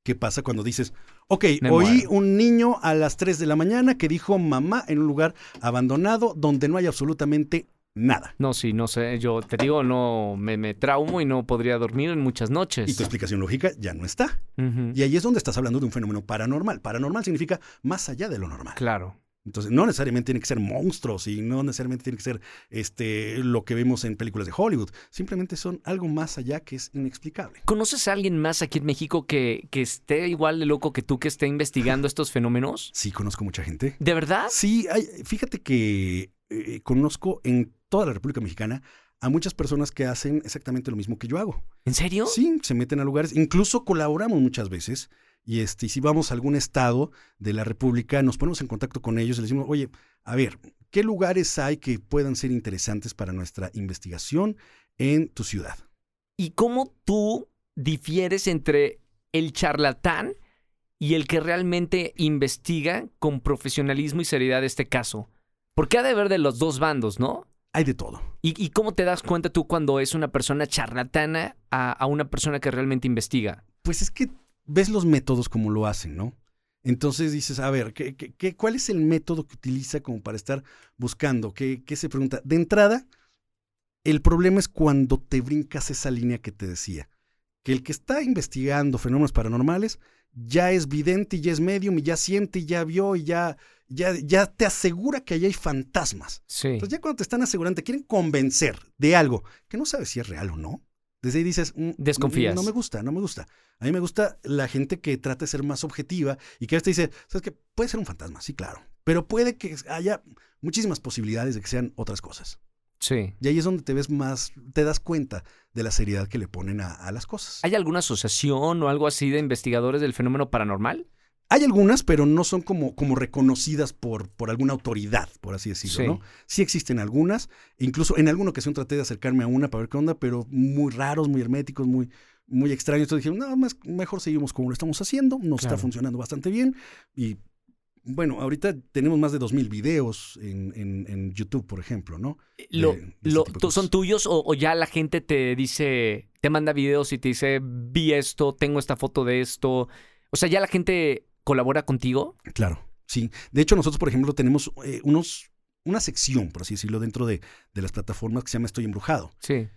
¿Qué pasa cuando dices, ok, Me oí muero. un niño a las 3 de la mañana que dijo mamá en un lugar abandonado donde no hay absolutamente nada? No, sí, no sé, yo te digo, no, me, me traumo y no podría dormir en muchas noches. Y tu explicación lógica ya no está. Y ahí es donde estás hablando de un fenómeno paranormal. Paranormal significa más allá de lo normal. Claro. Entonces, no necesariamente tiene que ser monstruos y no necesariamente tiene que ser este, lo que vemos en películas de Hollywood. Simplemente son algo más allá que es inexplicable. ¿Conoces a alguien más aquí en México que, que esté igual de loco que tú que esté investigando estos fenómenos? Sí, conozco mucha gente. ¿De verdad? Sí, hay- fíjate que eh, conozco en toda la República Mexicana a muchas personas que hacen exactamente lo mismo que yo hago. ¿En serio? Sí, se meten a lugares, incluso colaboramos muchas veces. Y este, y si vamos a algún estado de la República, nos ponemos en contacto con ellos y les decimos, oye, a ver, ¿qué lugares hay que puedan ser interesantes para nuestra investigación en tu ciudad? ¿Y cómo tú difieres entre el charlatán y el que realmente investiga con profesionalismo y seriedad este caso? Porque ha de haber de los dos bandos, ¿no? Hay de todo. ¿Y, y cómo te das cuenta tú cuando es una persona charlatana a, a una persona que realmente investiga? Pues es que ves los métodos como lo hacen, ¿no? Entonces dices, a ver, ¿qué, qué- cuál es el método que utiliza como para estar buscando? ¿Qué, qué se pregunta? De entrada, el problema es cuando te brincas esa línea que te decía, que el que está investigando fenómenos paranormales ya es vidente y ya es medium y ya siente y ya vio y ya, ya, ya te asegura que allá hay fantasmas. Sí. Entonces ya cuando te están asegurando, te quieren convencer de algo que no sabes si es real o no. Desde ahí dices, "Mm, Desconfías. No me gusta, no me gusta. A mí me gusta la gente que trata de ser más objetiva y que a veces dice, ¿sabes qué? Puede ser un fantasma, sí, claro. Pero puede que haya muchísimas posibilidades de que sean otras cosas. Sí. Y ahí es donde te ves más, te das cuenta de la seriedad que le ponen a, a las cosas. ¿Hay alguna asociación o algo así de investigadores del fenómeno paranormal? Hay algunas, pero no son como, como reconocidas por, por alguna autoridad, por así decirlo, Sí. ¿no? Sí existen algunas, incluso en alguna ocasión traté de acercarme a una para ver qué onda, pero muy raros, muy herméticos, muy, muy extraños. Entonces dije, no, más, mejor seguimos como lo estamos haciendo, nos Claro. está funcionando bastante bien. Y bueno, ahorita tenemos más de 2.000 videos en, en- en YouTube, por ejemplo, ¿no? Lo, de ese lo- de ¿tú- ¿Son tuyos o, o ya la gente te dice, te manda videos y te dice, vi esto, tengo esta foto de esto? O sea, ¿ya la gente colabora contigo? Claro, sí. De hecho, nosotros, por ejemplo, tenemos eh, unos, una sección, por así decirlo, dentro de, de las plataformas que se llama Estoy Embrujado. Sí.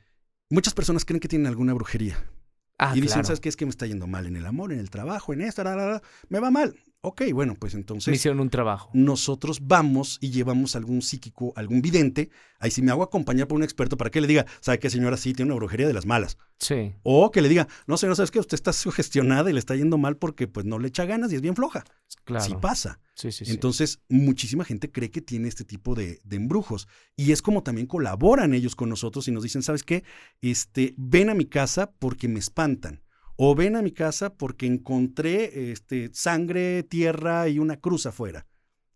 Muchas personas creen que tienen alguna brujería. Ah, y dicen, claro. ¿sabes qué? Es que me está yendo mal en el amor, en el trabajo, en esto, la, la, la, me va mal. Ok, bueno, pues Me entonces hicieron un trabajo. nosotros vamos y llevamos algún psíquico, algún vidente. Ahí sí me hago acompañar por un experto para que le diga, ¿sabe qué, señora? Sí, tiene una brujería de las malas. Sí. O que le diga, no, señora, ¿sabes qué? Usted está sugestionada y le está yendo mal porque pues no le echa ganas y es bien floja. Claro. Sí pasa. Sí, sí, sí. Entonces, muchísima gente cree que tiene este tipo de, de embrujos. Y es como también colaboran ellos con nosotros y nos dicen, ¿sabes qué? Este, ven a mi casa porque me espantan. O ven a mi casa porque encontré este, sangre, tierra y una cruz afuera.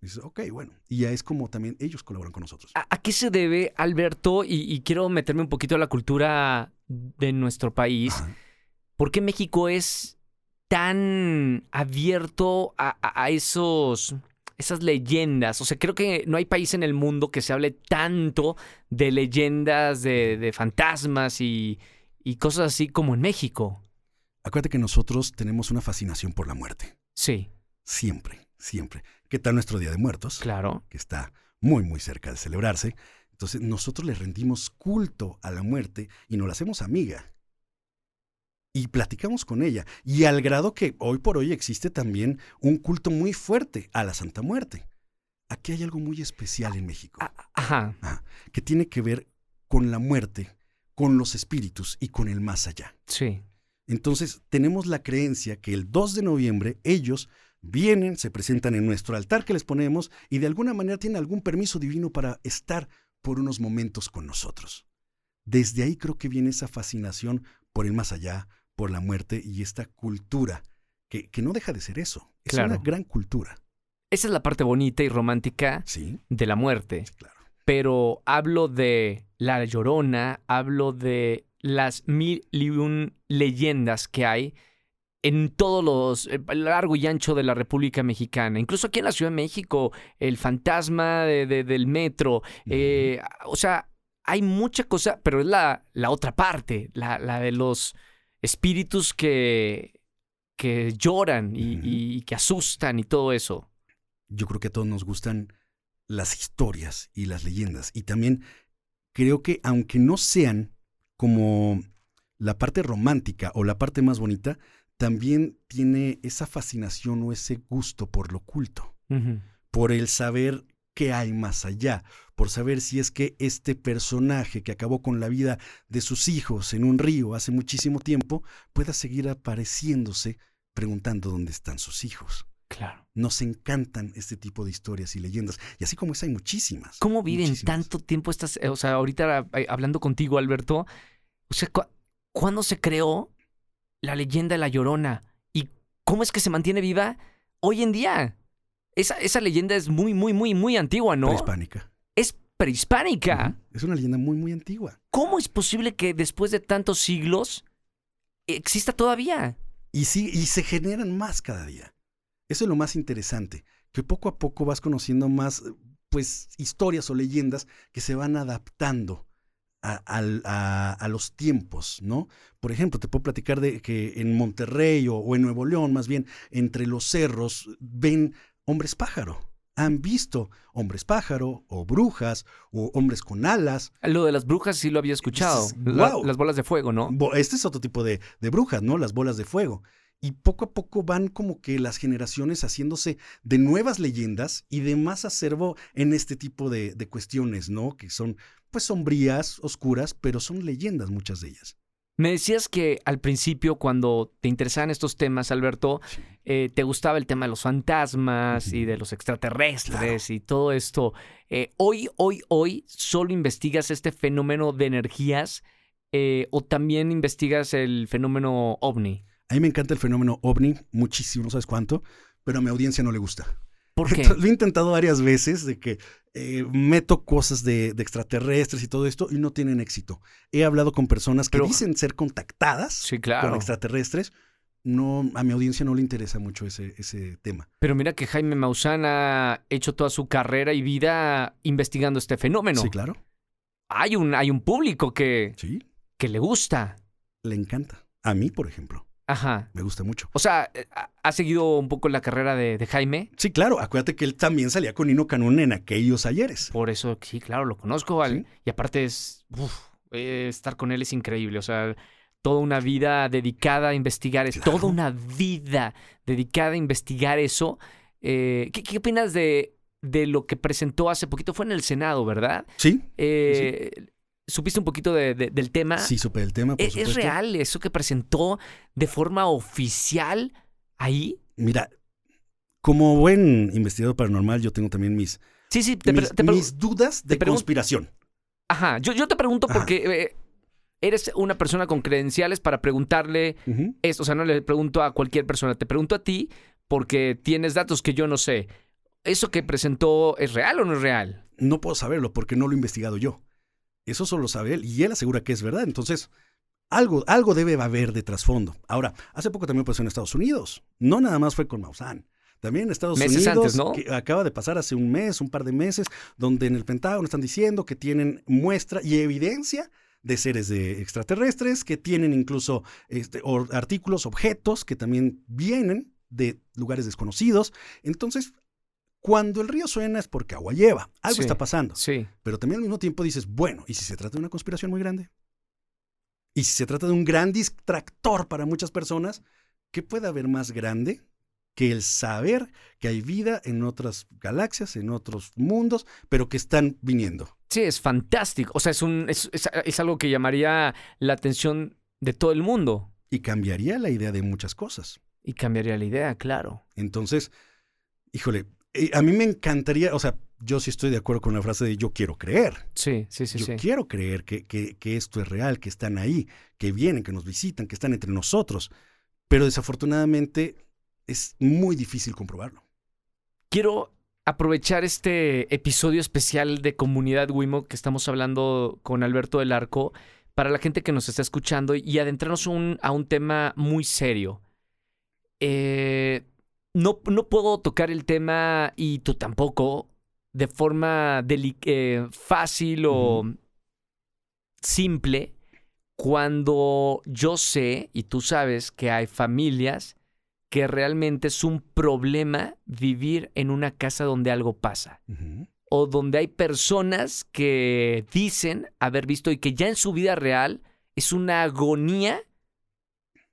Y dices, ok, bueno. Y ya es como también ellos colaboran con nosotros. ¿A, a qué se debe, Alberto? Y, y quiero meterme un poquito a la cultura de nuestro país. Ajá. ¿Por qué México es tan abierto a, a- a esos, esas leyendas? O sea, creo que no hay país en el mundo que se hable tanto de leyendas, de, de fantasmas y, y cosas así como en México. Acuérdate que nosotros tenemos una fascinación por la muerte. Sí, Siempre, siempre. ¿Qué tal nuestro Día de Muertos? claro. que está muy, muy cerca de celebrarse. Entonces nosotros le rendimos culto a la muerte y nos la hacemos amiga. Y platicamos con ella. Y al grado que hoy por hoy existe también un culto muy fuerte a la Santa Muerte. Aquí hay algo muy especial en México, A- Ajá. que tiene que ver con la muerte, con los espíritus y con el más allá. Sí. Entonces, tenemos la creencia que el 2 de noviembre ellos vienen, se presentan en nuestro altar que les ponemos y de alguna manera tienen algún permiso divino para estar por unos momentos con nosotros. Desde ahí creo que viene esa fascinación por el más allá, por la muerte y esta cultura, que, que no deja de ser eso. Es Claro. una gran cultura. Esa es la parte bonita y romántica Sí, de la muerte. claro. pero hablo de La Llorona, hablo de las mil y un leyendas que hay en todos los, eh, largo y ancho de la República Mexicana, incluso aquí en la Ciudad de México, el fantasma de- de- del metro, eh, o sea, hay mucha cosa, pero es la, la otra parte, la, la de los espíritus que, que lloran y, y que asustan y todo eso. yo creo que a todos nos gustan las historias y las leyendas. Y también creo que aunque no sean como la parte romántica o la parte más bonita, también tiene esa fascinación o ese gusto por lo oculto, por el saber qué hay más allá, por saber si es que este personaje que acabó con la vida de sus hijos en un río hace muchísimo tiempo pueda seguir apareciéndose preguntando dónde están sus hijos. Claro. Nos encantan este tipo de historias y leyendas. Y así como esa hay muchísimas. ¿Cómo viven muchísimas. tanto tiempo estas, eh, o sea, ahorita eh, hablando contigo, Alberto, o sea, cu- ¿cuándo se creó la leyenda de la Llorona? ¿Y cómo es que se mantiene viva hoy en día? Esa, esa leyenda es muy, muy, muy, muy antigua, ¿no? Prehispánica. Es prehispánica. Es una leyenda muy, muy antigua. ¿Cómo es posible que después de tantos siglos exista todavía? Y sí, y se generan más cada día. Eso es lo más interesante, que poco a poco vas conociendo más, pues, historias o leyendas que se van adaptando a, al- a- a los tiempos, ¿no? Por ejemplo, te puedo platicar de que en Monterrey o, o en Nuevo León, más bien, entre los cerros, ven hombres pájaro. Han visto hombres pájaro o brujas o hombres con alas. Lo de las brujas sí lo había escuchado. Las bolas de fuego, ¿no? Este es otro tipo de, de brujas, ¿no? Las bolas de fuego. Y poco a poco van como que las generaciones haciéndose de nuevas leyendas y de más acervo en este tipo de, de cuestiones, ¿no? Que son pues sombrías, oscuras, pero son leyendas muchas de ellas. Me decías que al principio, cuando te interesaban estos temas, Alberto, eh, te gustaba el tema de los fantasmas y de los extraterrestres y todo esto. Eh, hoy, hoy, hoy, ¿solo investigas este fenómeno de energías eh, o también investigas el fenómeno ovni? A mí me encanta el fenómeno ovni, muchísimo, no sabes cuánto, pero a mi audiencia no le gusta. ¿Por qué? Entonces, lo he intentado varias veces de que eh, meto cosas de, de extraterrestres y todo esto y no tienen éxito. He hablado con personas que Pero- dicen ser contactadas Sí, con extraterrestres. No, a mi audiencia no le interesa mucho ese, ese tema. Pero mira que Jaime Maussan ha hecho toda su carrera y vida investigando este fenómeno. Sí, claro. Hay un, hay un público que, Sí, que le gusta. le encanta. A mí, por ejemplo, Ajá. me gusta mucho. O sea, eh, ha- ¿ha seguido un poco la carrera de, de Jaime? Sí, claro. Acuérdate que él también salía con Nino Canún en aquellos ayeres. Por eso, sí, claro, lo conozco. Sí. Y aparte es, uf, eh, estar con él es increíble. O sea, toda una vida dedicada a investigar, es Claro. toda una vida dedicada a investigar eso. Eh, ¿qué, qué opinas de, de lo que presentó hace poquito? Fue en el Senado, ¿verdad? Sí, Eh, ¿Supiste un poquito de- de- del tema? sí, supe el tema, por ¿E- ¿Es, real eso que presentó de forma oficial ahí? Mira, como buen investigador paranormal, yo tengo también mis, Sí, sí, te, mis, te pre- mis dudas de conspiración. Ajá, yo, yo te pregunto Ajá. porque eh, eres una persona con credenciales para preguntarle esto. O sea, no le pregunto a cualquier persona, te pregunto a ti porque tienes datos que yo no sé. ¿Eso que presentó es real o no es real? No puedo saberlo porque no lo he investigado yo. Eso solo sabe él y él asegura que es verdad. Entonces, algo, algo debe haber de trasfondo. Ahora, hace poco también pasó en Estados Unidos. No nada más fue con Maussan. También en Estados Meses Unidos, antes, ¿no? que acaba de pasar hace un mes, un par de meses, donde en el Pentágono están diciendo que tienen muestra y evidencia de seres de extraterrestres, que tienen incluso este, artículos, objetos que también vienen de lugares desconocidos. Entonces, cuando el río suena es porque agua lleva. Algo Sí. está pasando. Sí. Pero también al mismo tiempo dices, bueno, ¿y si se trata de una conspiración muy grande? ¿Y si se trata de un gran distractor para muchas personas? ¿Qué puede haber más grande que el saber que hay vida en otras galaxias, en otros mundos, pero que están viniendo? Sí, es fantástico. O sea, es, un, es, es- es algo que llamaría la atención de todo el mundo Y cambiaría la idea de muchas cosas. y cambiaría la idea, claro. Entonces, híjole, eh, a mí me encantaría, o sea, yo sí estoy de acuerdo con la frase de yo quiero creer. Sí, sí, sí, yo sí. quiero creer que, que- que esto es real, que están ahí, que vienen, que nos visitan, que están entre nosotros. Pero desafortunadamente es muy difícil comprobarlo. Quiero aprovechar este episodio especial de Comunidad Wimo que estamos hablando con Alberto del Arco para la gente que nos está escuchando y adentrarnos un- a un tema muy serio. Eh, no, no puedo tocar el tema y tú tampoco de forma eh, fácil o simple cuando yo sé y tú sabes que hay familias que realmente es un problema vivir en una casa donde algo pasa o donde hay personas que dicen haber visto y que ya en su vida real es una agonía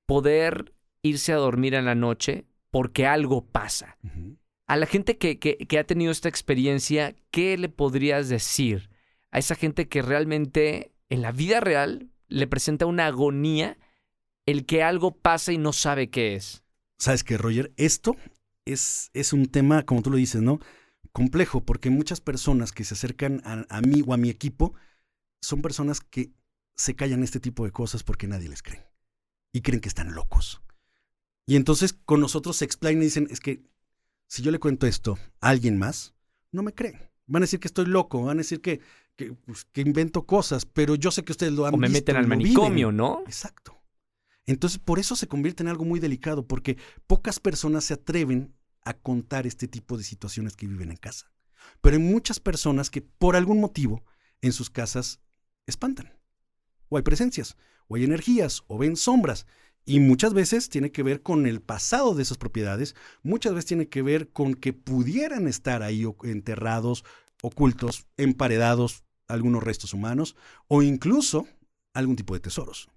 poder irse a dormir en la noche porque algo pasa. A la gente que, que- que ha tenido esta experiencia, ¿qué le podrías decir a esa gente que realmente en la vida real le presenta una agonía el que algo pasa y no sabe qué es? ¿Sabes qué, Roger? Esto es, es un tema, como tú lo dices, ¿no? Complejo, porque muchas personas que se acercan a, a mí o a mi equipo son personas que se callan este tipo de cosas porque nadie les cree. Y creen que están locos. Y entonces con nosotros se explain y dicen, es que si yo le cuento esto a alguien más, no me creen. Van a decir que estoy loco, van a decir que, que, pues, que invento cosas, pero yo sé que ustedes lo han O me visto meten al lo viven". manicomio, ¿no? Exacto. Entonces, por eso se convierte en algo muy delicado, porque pocas personas se atreven a contar este tipo de situaciones que viven en casa. Pero hay muchas personas que por algún motivo en sus casas espantan. O hay presencias, o hay energías, o ven sombras. Y muchas veces tiene que ver con el pasado de esas propiedades, muchas veces tiene que ver con que pudieran estar ahí enterrados, ocultos, emparedados algunos restos humanos, o incluso algún tipo de tesoros.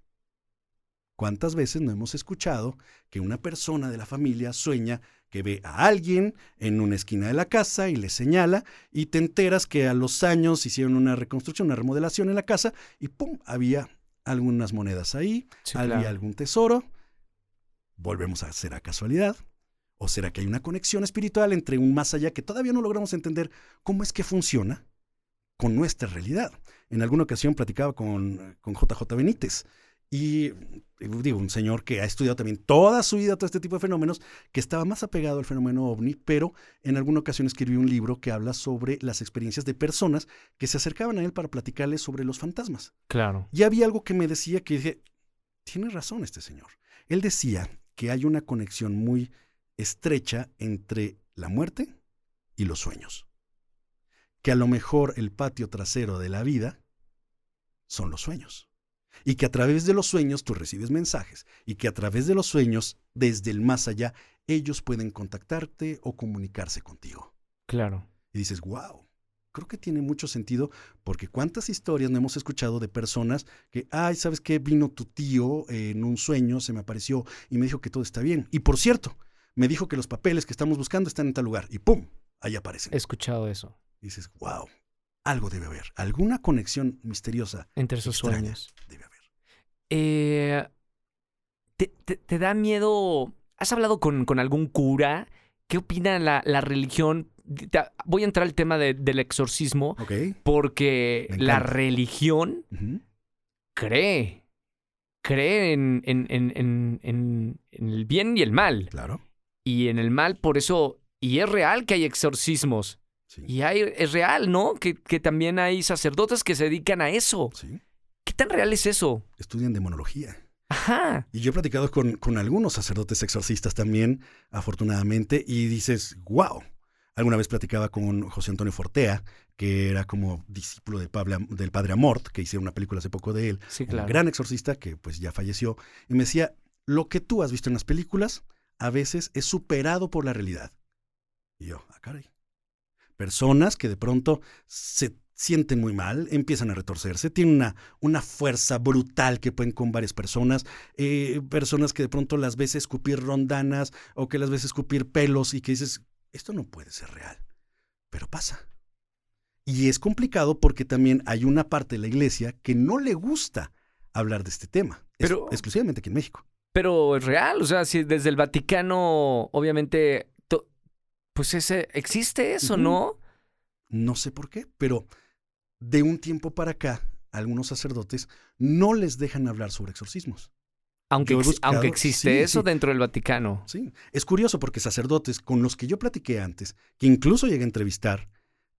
¿Cuántas veces no hemos escuchado que una persona de la familia sueña que ve a alguien en una esquina de la casa y le señala y te enteras que a los años hicieron una reconstrucción, una remodelación en la casa y ¡pum! había algunas monedas ahí, había algún tesoro. Volvemos a ¿será casualidad? ¿O será que hay una conexión espiritual entre un más allá que todavía no logramos entender cómo es que funciona con nuestra realidad? En alguna ocasión platicaba con, con JJ Benítez y digo, un señor que ha estudiado también toda su vida todo este tipo de fenómenos, que estaba más apegado al fenómeno ovni, pero en alguna ocasión escribió un libro que habla sobre las experiencias de personas que se acercaban a él para platicarle sobre los fantasmas. Claro. Y había algo que me decía que dije, tiene razón este señor. Él decía que hay una conexión muy estrecha entre la muerte y los sueños. Que a lo mejor el patio trasero de la vida son los sueños y que a través de los sueños tú recibes mensajes y que a través de los sueños, desde el más allá, ellos pueden contactarte o comunicarse contigo. Claro. Y dices, wow, creo que tiene mucho sentido porque cuántas historias no hemos escuchado de personas que, ay, ¿sabes qué? Vino tu tío en un sueño, se me apareció y me dijo que todo está bien. Y por cierto, me dijo que los papeles que estamos buscando están en tal lugar y ¡pum! Ahí aparecen. He escuchado eso. Y dices, wow, algo debe haber, alguna conexión misteriosa. Entre esos sueños. Debe haber. Eh, te, da miedo? ¿Has hablado con, algún cura? ¿Qué opina la, religión? voy a entrar al tema del exorcismo. Porque la religión cree. Cree en, en, el bien y el mal. Claro. Y en el mal, por eso. Y es real que hay exorcismos. Y hay, es real, ¿no? Que, que, también hay sacerdotes que se dedican a eso. Sí. ¿Qué tan real es eso? Estudian demonología. Ajá. Y yo he platicado con, con algunos sacerdotes exorcistas también, afortunadamente, y dices, wow. Alguna vez platicaba con José Antonio Fortea, que era como discípulo del, del padre Amort, que hicieron una película hace poco de él. Sí, claro. Un gran exorcista que pues ya falleció. Y me decía, lo que tú has visto en las películas a veces es superado por la realidad. Y yo, ah, caray. Personas que de pronto se sienten muy mal, empiezan a retorcerse, tienen una, una fuerza brutal que pueden con varias personas, eh, personas que de pronto las ves escupir rondanas o que las ves escupir pelos y que dices, esto no puede ser real, pero pasa. Y es complicado porque también hay una parte de la iglesia que no le gusta hablar de este tema, pero, exclusivamente aquí en México. Pero es real, o sea, si desde el Vaticano, obviamente, pues ese, existe eso, ¿no? No sé por qué, pero de un tiempo para acá, algunos sacerdotes no les dejan hablar sobre exorcismos. Aunque, aunque existe eso dentro del Vaticano. Sí, es curioso porque sacerdotes con los que yo platiqué antes, que incluso llegué a entrevistar,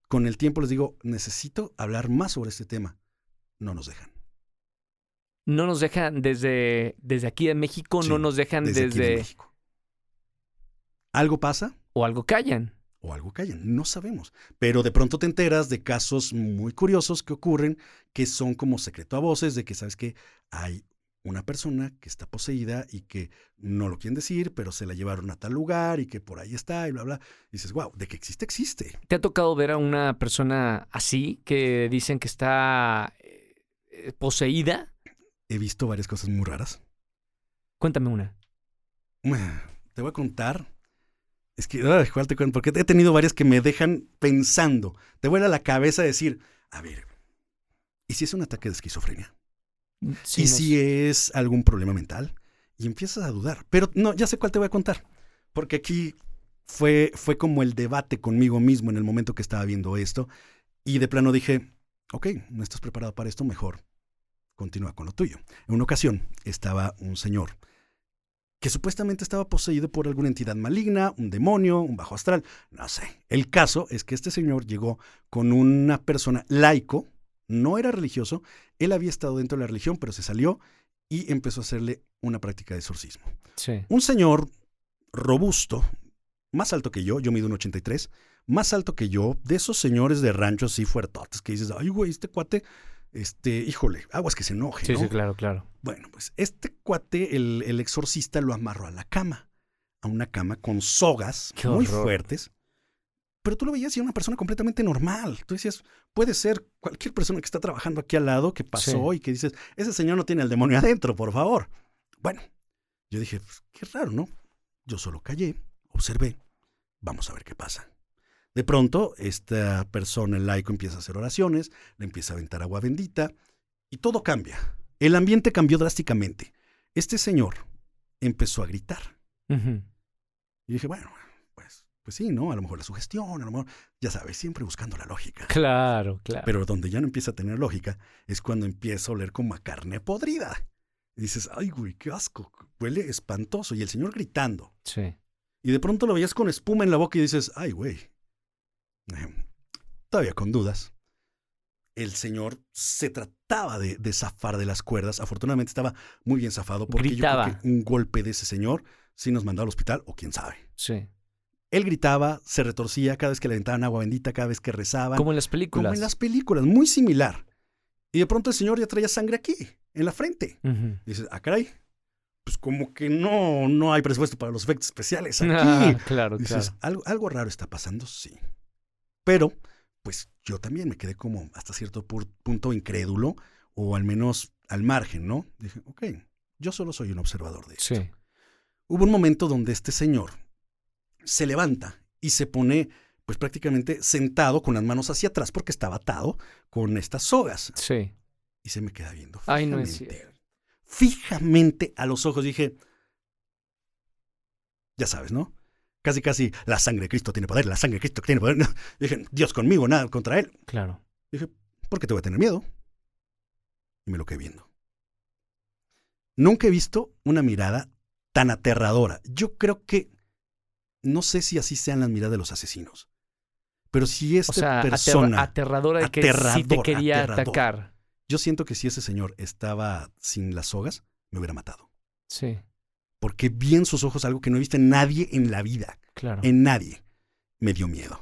con el tiempo les digo, necesito hablar más sobre este tema. No nos dejan. No nos dejan desde, desde aquí en México, no nos dejan desde... desde... México. ¿Algo pasa? O algo callan o algo callan, no sabemos. Pero de pronto te enteras de casos muy curiosos que ocurren, que son como secreto a voces, de que sabes que hay una persona que está poseída y que no lo quieren decir, pero se la llevaron a tal lugar y que por ahí está y bla, bla. dices, wow, de que existe, existe. ¿Te ha tocado ver a una persona así que dicen que está eh, poseída? He visto varias cosas muy raras. Cuéntame una. Te voy a contar es que, ay, ¿cuál te cuento? Porque he tenido varias que me dejan pensando. Te vuela la cabeza decir, a ver, ¿y si es un ataque de esquizofrenia? Mm, ¿Y si es algún problema mental? Y empiezas a dudar. Pero no, ya sé cuál te voy a contar. Porque aquí fue, fue como el debate conmigo mismo en el momento que estaba viendo esto. Y de plano dije, ok, no estás preparado para esto, mejor continúa con lo tuyo. En una ocasión estaba un señor que supuestamente estaba poseído por alguna entidad maligna, un demonio, un bajo astral, no sé. El caso es que este señor llegó con una persona laico, no era religioso, él había estado dentro de la religión, pero se salió y empezó a hacerle una práctica de exorcismo. Sí. Un señor robusto, más alto que yo, yo mido un 83, más alto que yo, de esos señores de rancho así fuertotes que dices, ay, güey, este cuate, este, híjole, aguas que se enoje, Sí, ¿no? sí, claro, claro. Bueno, pues este cuate, el, el exorcista, lo amarró a la cama, a una cama con sogas Qué muy horror. fuertes. Pero tú lo veías y era una persona completamente normal. Tú decías, puede ser cualquier persona que está trabajando aquí al lado que pasó y que dices, ese señor no tiene el demonio adentro, por favor. Bueno, yo dije, pues, qué raro, ¿no? Yo solo callé, observé, vamos a ver qué pasa. De pronto, esta persona, el laico, empieza a hacer oraciones, le empieza a aventar agua bendita y todo cambia. El ambiente cambió drásticamente. Este señor empezó a gritar. Y dije, bueno, pues, pues sí, ¿no? A lo mejor la sugestión, a lo mejor, ya sabes, siempre buscando la lógica. Claro, claro. Pero donde ya no empieza a tener lógica es cuando empieza a oler como a carne podrida. Y dices, ay, güey, qué asco, huele espantoso. Y el señor gritando. Sí. Y de pronto lo veías con espuma en la boca y dices, ay, güey. Eh, Todavía con dudas. El señor se trataba de, de zafar de las cuerdas. Afortunadamente estaba muy bien zafado porque yo creo que un golpe de ese señor sí nos mandó al hospital o quién sabe. Sí. Él gritaba, se retorcía cada vez que le aventaban agua bendita, cada vez que rezaba. Como en las películas. Como en las películas, muy similar. Y de pronto el señor ya traía sangre aquí, en la frente. Y dices, ah, caray, pues como que no, no hay presupuesto para los efectos especiales aquí. Ah, claro, Dices, claro. ¿algo, algo raro está pasando, sí. Pero, pues yo también me quedé como hasta cierto pu- punto incrédulo, o al menos al margen, ¿no? Dije, ok, yo solo soy un observador de esto. Sí. Hubo un momento donde este señor se levanta y se pone, pues prácticamente sentado con las manos hacia atrás porque estaba atado con estas sogas. Sí. Y se me queda viendo. Ay, no es fijamente, cierto. Fijamente a los ojos. Dije, ya sabes, ¿no? Casi, casi, la sangre de Cristo tiene poder, la sangre de Cristo tiene poder. No, Dije, Dios conmigo, nada contra él. Claro. Dije, ¿por qué te voy a tener miedo? Y me lo quedé viendo. Nunca he visto una mirada tan aterradora. Yo creo que, no sé si así sean las miradas de los asesinos, pero si esta O sea, aterra- persona, aterradora de que sí te quería aterrador. atacar. yo siento que si ese señor estaba sin las sogas, me hubiera matado. Sí, Porque vi en sus ojos algo que no he visto en nadie en la vida, claro. en nadie. Me dio miedo.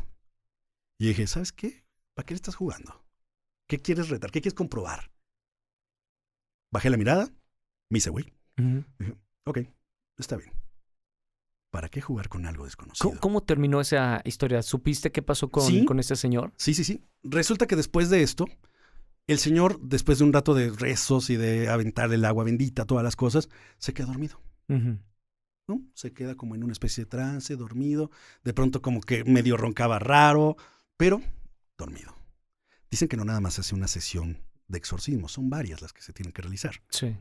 Y dije, ¿sabes qué? ¿Para qué le estás jugando? ¿Qué quieres retar? ¿Qué quieres comprobar? Bajé la mirada, me hice güey. Ujú. Ok, está bien. ¿Para qué jugar con algo desconocido? ¿Cómo, cómo terminó esa historia? ¿Supiste qué pasó con, Sí. con este señor? Sí, sí, sí. Resulta que después de esto, el señor, después de un rato de rezos y de aventar el agua bendita, todas las cosas, se queda dormido. ¿No? Se queda como en una especie de trance, dormido. De pronto como que medio roncaba raro, pero dormido. Dicen que no nada más hace una sesión de exorcismo, son varias las que se tienen que realizar. Sí.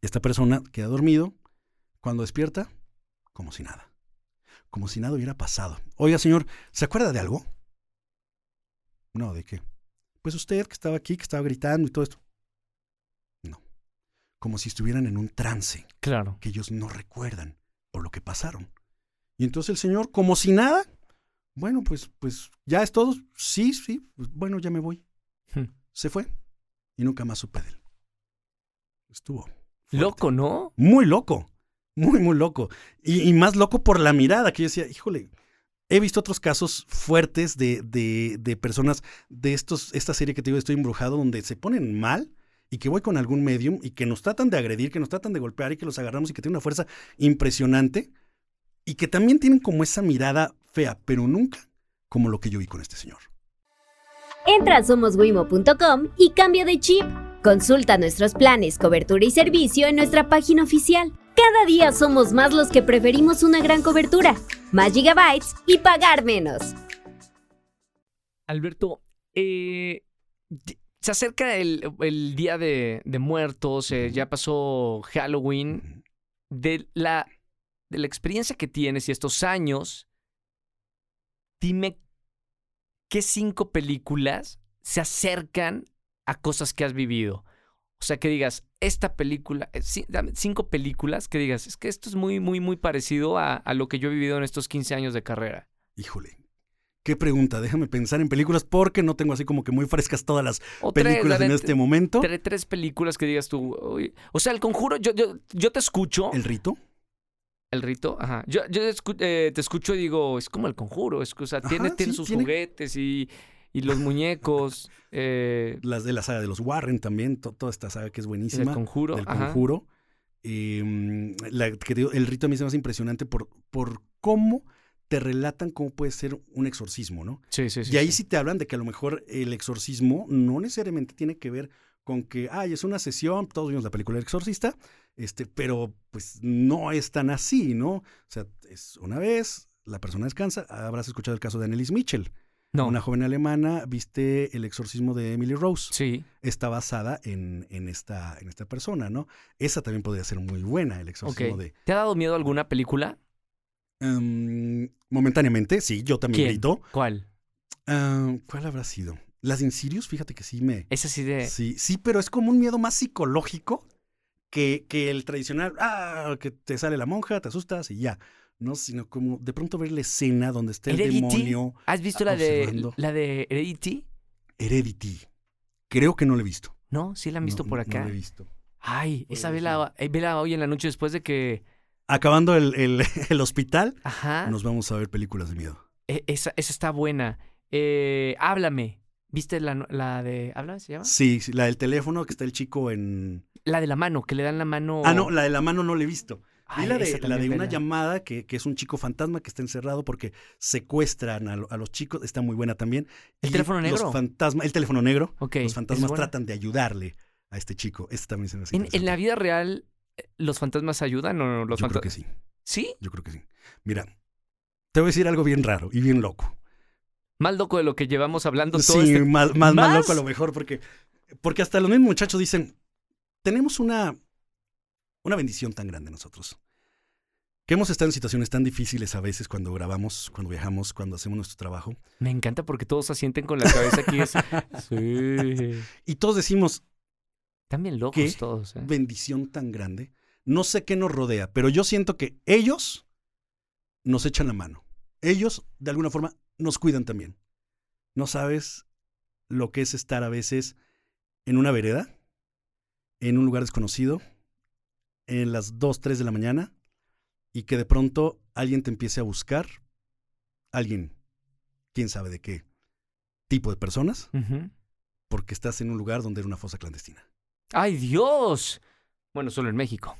Esta persona queda dormido, cuando despierta, como si nada. Como si nada hubiera pasado. Oiga, señor, ¿se acuerda de algo? No, ¿de qué? Pues usted que estaba aquí, que estaba gritando y todo esto. Como si estuvieran en un trance Claro. que ellos no recuerdan por lo que pasaron. Y entonces el señor, como si nada, bueno, pues, pues, ¿ya es todo? Sí, sí, pues, bueno, ya me voy. Hmm. Se fue y nunca más supe de él. Estuvo. fuerte. Loco, ¿no? Muy loco, muy, muy loco. Y, y más loco por la mirada, que yo decía, híjole, he visto otros casos fuertes de, de, de personas de estos, esta serie que te digo, Estoy embrujado, donde se ponen mal y que voy con algún medium y que nos tratan de agredir, que nos tratan de golpear y que los agarramos y que tienen una fuerza impresionante y que también tienen como esa mirada fea, pero nunca como lo que yo vi con este señor. Entra a somoswimo.com y cambia de chip. Consulta nuestros planes, cobertura y servicio en nuestra página oficial. Cada día somos más los que preferimos una gran cobertura, más gigabytes y pagar menos. Alberto, eh, se acerca el, el Día de, de Muertos, eh, ya pasó Halloween. De la, de la experiencia que tienes y estos años, dime qué cinco películas se acercan a cosas que has vivido. O sea, que digas, esta película, eh, cinco películas que digas, es que esto es muy, muy, muy parecido a, a lo que yo he vivido en estos 15 años de carrera. Híjole. Qué pregunta, déjame pensar en películas porque no tengo así como que muy frescas todas las O tres, películas en este momento. tre- tres películas que digas tú. "Uy". O sea, el conjuro, yo, yo, yo te escucho. El rito. El rito, ajá. Yo, yo escu- eh, te escucho y digo, es como el conjuro. Es, que, o sea, tiene, Ajá, tiene sí, sus tiene- juguetes y, y los muñecos. eh, Las de la saga de los Warren también, to- toda esta saga que es buenísima. conjuro. del ajá. conjuro. Eh, la, que te digo, el rito a mí se me hace impresionante por, por cómo te relatan cómo puede ser un exorcismo, ¿no? Sí, sí, sí. y ahí sí. sí te hablan de que a lo mejor el exorcismo no necesariamente tiene que ver con que, ay, es una sesión, todos vimos la película El Exorcista, este, pero pues no es tan así, ¿no? O sea, es una vez, la persona descansa, habrás escuchado el caso de Annelies Mitchell, No. una joven alemana, viste el exorcismo de Emily Rose Sí. está basada en, en esta, en esta persona, ¿no? Esa también podría ser muy buena, el exorcismo de... ¿Te ha dado miedo alguna película? Em, momentáneamente, sí, yo también ¿Quién? grito. ¿Cuál? Ah, ¿Cuál habrá sido? Las Insidious, fíjate que sí me... Es así de. Sí, sí, pero es como un miedo más psicológico que, que el tradicional, ah, que te sale la monja, te asustas y ya. No, sino como de pronto ver la escena donde está el Heredity. demonio. ¿Has visto la de la de Heredity? Heredity. Creo que no lo he visto. ¿No? Sí la han visto No, por no acá. lo he visto. Ay, esa vela, eh, vela hoy en la noche después de que. Acabando el, el- el hospital, Ajá. nos vamos a ver películas de miedo. e- esa, esa está buena. Eh, háblame. ¿Viste la, la de. ¿Háblame se llama? Sí, sí, la del teléfono que está el chico en. La de la mano, que le dan la mano. Ah, no, la de la mano no la he visto. Ay, Vi la de, la de también una llamada que, que es un chico fantasma que está encerrado porque secuestran a, a los chicos. Está muy buena también. ¿El Y teléfono negro? Los fantasmas, el teléfono negro. Ok. los fantasmas tratan de ayudarle a este chico. Este también se me hace ¿En, en la vida real, ¿los fantasmas ayudan o los Yo creo que sí. ¿Sí? Yo creo que sí. Mira, te voy a decir algo bien raro y bien loco. Más loco de lo que llevamos hablando todo Sí, este. más, más, más ¿Más? loco a lo mejor, porque, porque hasta los mismos muchachos dicen, tenemos una, una bendición tan grande nosotros. Que hemos estado en situaciones tan difíciles a veces cuando grabamos, cuando viajamos, cuando hacemos nuestro trabajo. Me encanta porque todos asienten con la cabeza aquí. Es... Sí. Y todos decimos, Bien locos ¿Qué? todos. ¿eh? bendición tan grande. No sé qué nos rodea, pero yo siento que ellos nos echan la mano. Ellos, de alguna forma, nos cuidan también. No sabes lo que es estar a veces en una vereda, en un lugar desconocido, en las 2, 3 de la mañana, y que de pronto alguien te empiece a buscar, alguien, quién sabe de qué tipo de personas, porque estás en un lugar donde era una fosa clandestina. ¡Ay, Dios! Bueno, solo en México.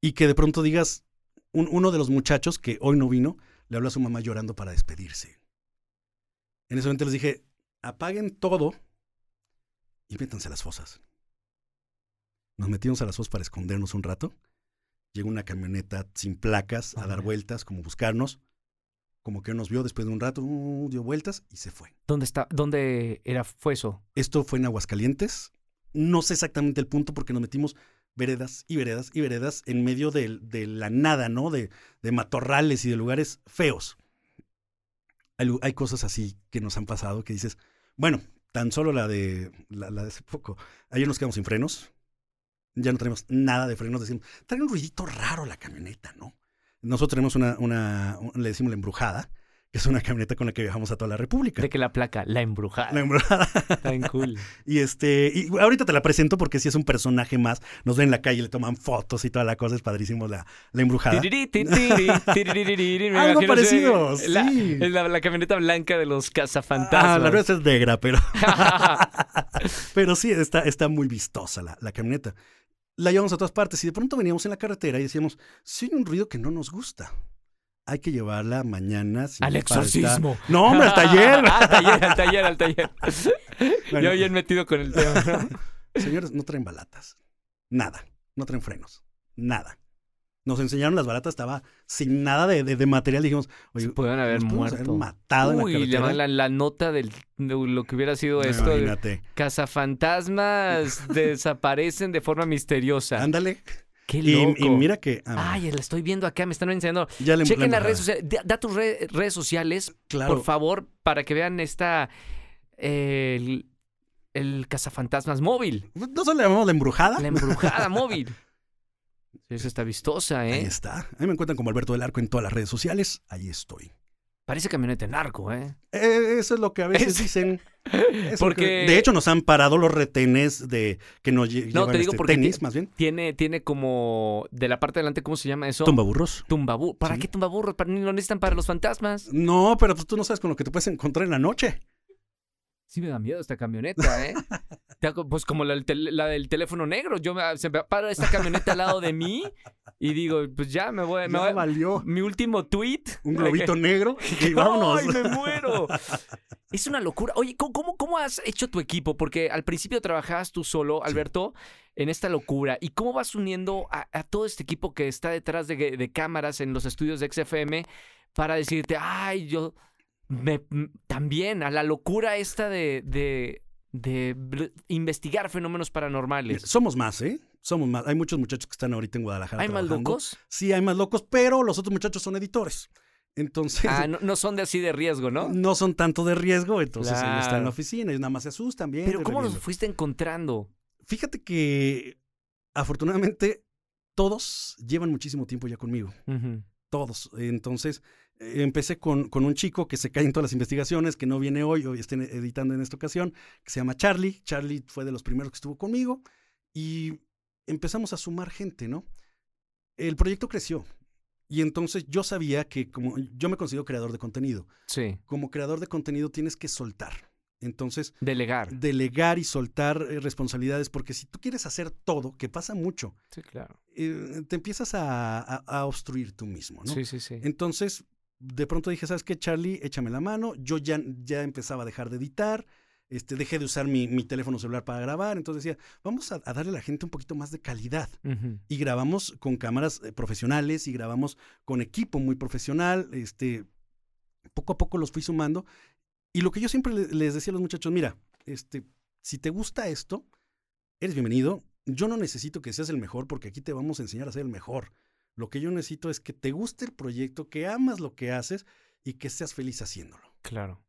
Y que de pronto digas, un- uno de los muchachos que hoy no vino, le habla a su mamá llorando para despedirse. En ese momento les dije, apaguen todo y métanse a las fosas. Nos metimos a las fosas para escondernos un rato. Llegó una camioneta sin placas a dar vueltas, como buscarnos. Como que nos vio después de un rato, uh, dio vueltas y se fue. ¿Dónde está? ¿Dónde era fue eso? Esto fue en Aguascalientes. No sé exactamente el punto porque nos metimos veredas y veredas y veredas en medio de, la nada, ¿no? De, de matorrales y de lugares feos. Hay, cosas así que nos han pasado que dices, bueno, tan solo la de, la, la de hace poco. Ayer nos quedamos sin frenos. Ya no tenemos nada de frenos. Decimos, trae un ruidito raro la camioneta, ¿no? Nosotros tenemos una, una, un- le decimos la embrujada, que es una camioneta con la que viajamos a toda la República. De que la placa, la embrujada. La embrujada. Bien cool. Y este, y ahorita te la presento porque si es un personaje más. Nos ven en la calle, le toman fotos y toda la cosa, es padrísimo la, la embrujada. Algo parecido, sí. La, sí. es la, la camioneta blanca de los cazafantasmas. Ah, la nuestra es negra, pero, pero sí, está, está muy vistosa la, la camioneta. La llevamos a todas partes y de pronto veníamos en la carretera y decíamos, sí hay un ruido que no nos gusta. Hay que llevarla mañana. sin Al falta". exorcismo. No, hombre, al taller. al taller, al taller, al taller. Bueno. Yo bien metido con el tema, ¿no? Señores, no traen balatas. Nada. No traen frenos. Nada. Nos enseñaron las balatas, estaba sin nada de, de- de material. Dijimos, oye, Se pudieron haber nos muerto. matado en la Uy, le carretera. van la, la nota del, de lo que hubiera sido No, esto. Imagínate. Cazafantasmas desaparecen de forma misteriosa. Ándale. Qué loco. y mira que. ah, Ay, la estoy viendo acá, me están enseñando. ya le Chequen la las redes sociales. Da, da tus re- redes sociales, Claro. por favor, para que vean esta. eh, el, el cazafantasmas móvil. No solo le llamamos la embrujada. La embrujada móvil. Esa está vistosa, Ahí ¿eh? está. Ahí me encuentran como Alberto del Arco en todas las redes sociales. Ahí estoy. Parece camioneta de narco, ¿eh? Eh, eso es lo que a veces Es- dicen. Porque- que- de hecho, nos han parado los retenes de que nos lle- No, llevan te digo este, porque tenis, más bien. Tiene, tiene como de la parte de adelante, ¿cómo se llama eso? Tumbaburros. Tumbaburro. ¿Para Sí. qué tumbaburros? ¿Para, ni lo necesitan para los fantasmas. No, pero tú no sabes con lo que te puedes encontrar en la noche. Sí me da miedo esta camioneta, ¿eh? Pues como la, del tel- la del teléfono negro. Yo me, se me para esta camioneta al lado de mí y digo, pues ya me voy. Me voy valió mi último tweet. un globito que- negro y vámonos. ¡Ay, me muero! Es una locura. Oye, ¿cómo, cómo, has hecho tu equipo? Porque al principio trabajabas tú solo, Alberto, en esta locura. ¿Y cómo vas uniendo a, a todo este equipo que está detrás de, de cámaras en los estudios de XFM para decirte, ay, yo me, también a la locura esta de, de, de investigar fenómenos paranormales? Somos más, ¿eh? Somos más. Hay muchos muchachos que están ahorita en Guadalajara. ¿Hay más trabajando. locos? Sí, hay más locos, pero los otros muchachos son editores. Entonces, Ah, no, no son de así de riesgo, ¿no? no son tanto de riesgo, entonces ellos están en Claro. la oficina, ellos nada más se asustan bien. Pero ¿cómo los fuiste encontrando? Fíjate que afortunadamente todos llevan muchísimo tiempo ya conmigo. Todos. Entonces, empecé con, con un chico que se cae en todas las investigaciones, que no viene hoy, hoy está editando en esta ocasión, que se llama Charlie. Charlie fue de los primeros que estuvo conmigo y empezamos a sumar gente, ¿no? El proyecto creció. Y entonces yo sabía que como yo me considero creador de contenido, Sí, como creador de contenido tienes que soltar. Entonces, delegar. delegar y soltar eh, responsabilidades, porque si tú quieres hacer todo, que pasa mucho, Sí, claro. eh, te empiezas a, a- a obstruir tú mismo, ¿no? Sí, sí, sí. Entonces, de pronto dije, ¿sabes qué, Charlie? Échame la mano. Yo ya, ya empezaba a dejar de editar, este, dejé de usar mi, mi teléfono celular para grabar, entonces decía, vamos a, a darle a la gente un poquito más de calidad. Y grabamos con cámaras eh, profesionales y grabamos con equipo muy profesional, este, poco a poco los fui sumando. Y lo que yo siempre le- les decía a los muchachos, mira, este, si te gusta esto, eres bienvenido. Yo no necesito que seas el mejor porque aquí te vamos a enseñar a ser el mejor. Lo que yo necesito es que te guste el proyecto, que amas lo que haces y que seas feliz haciéndolo. Claro.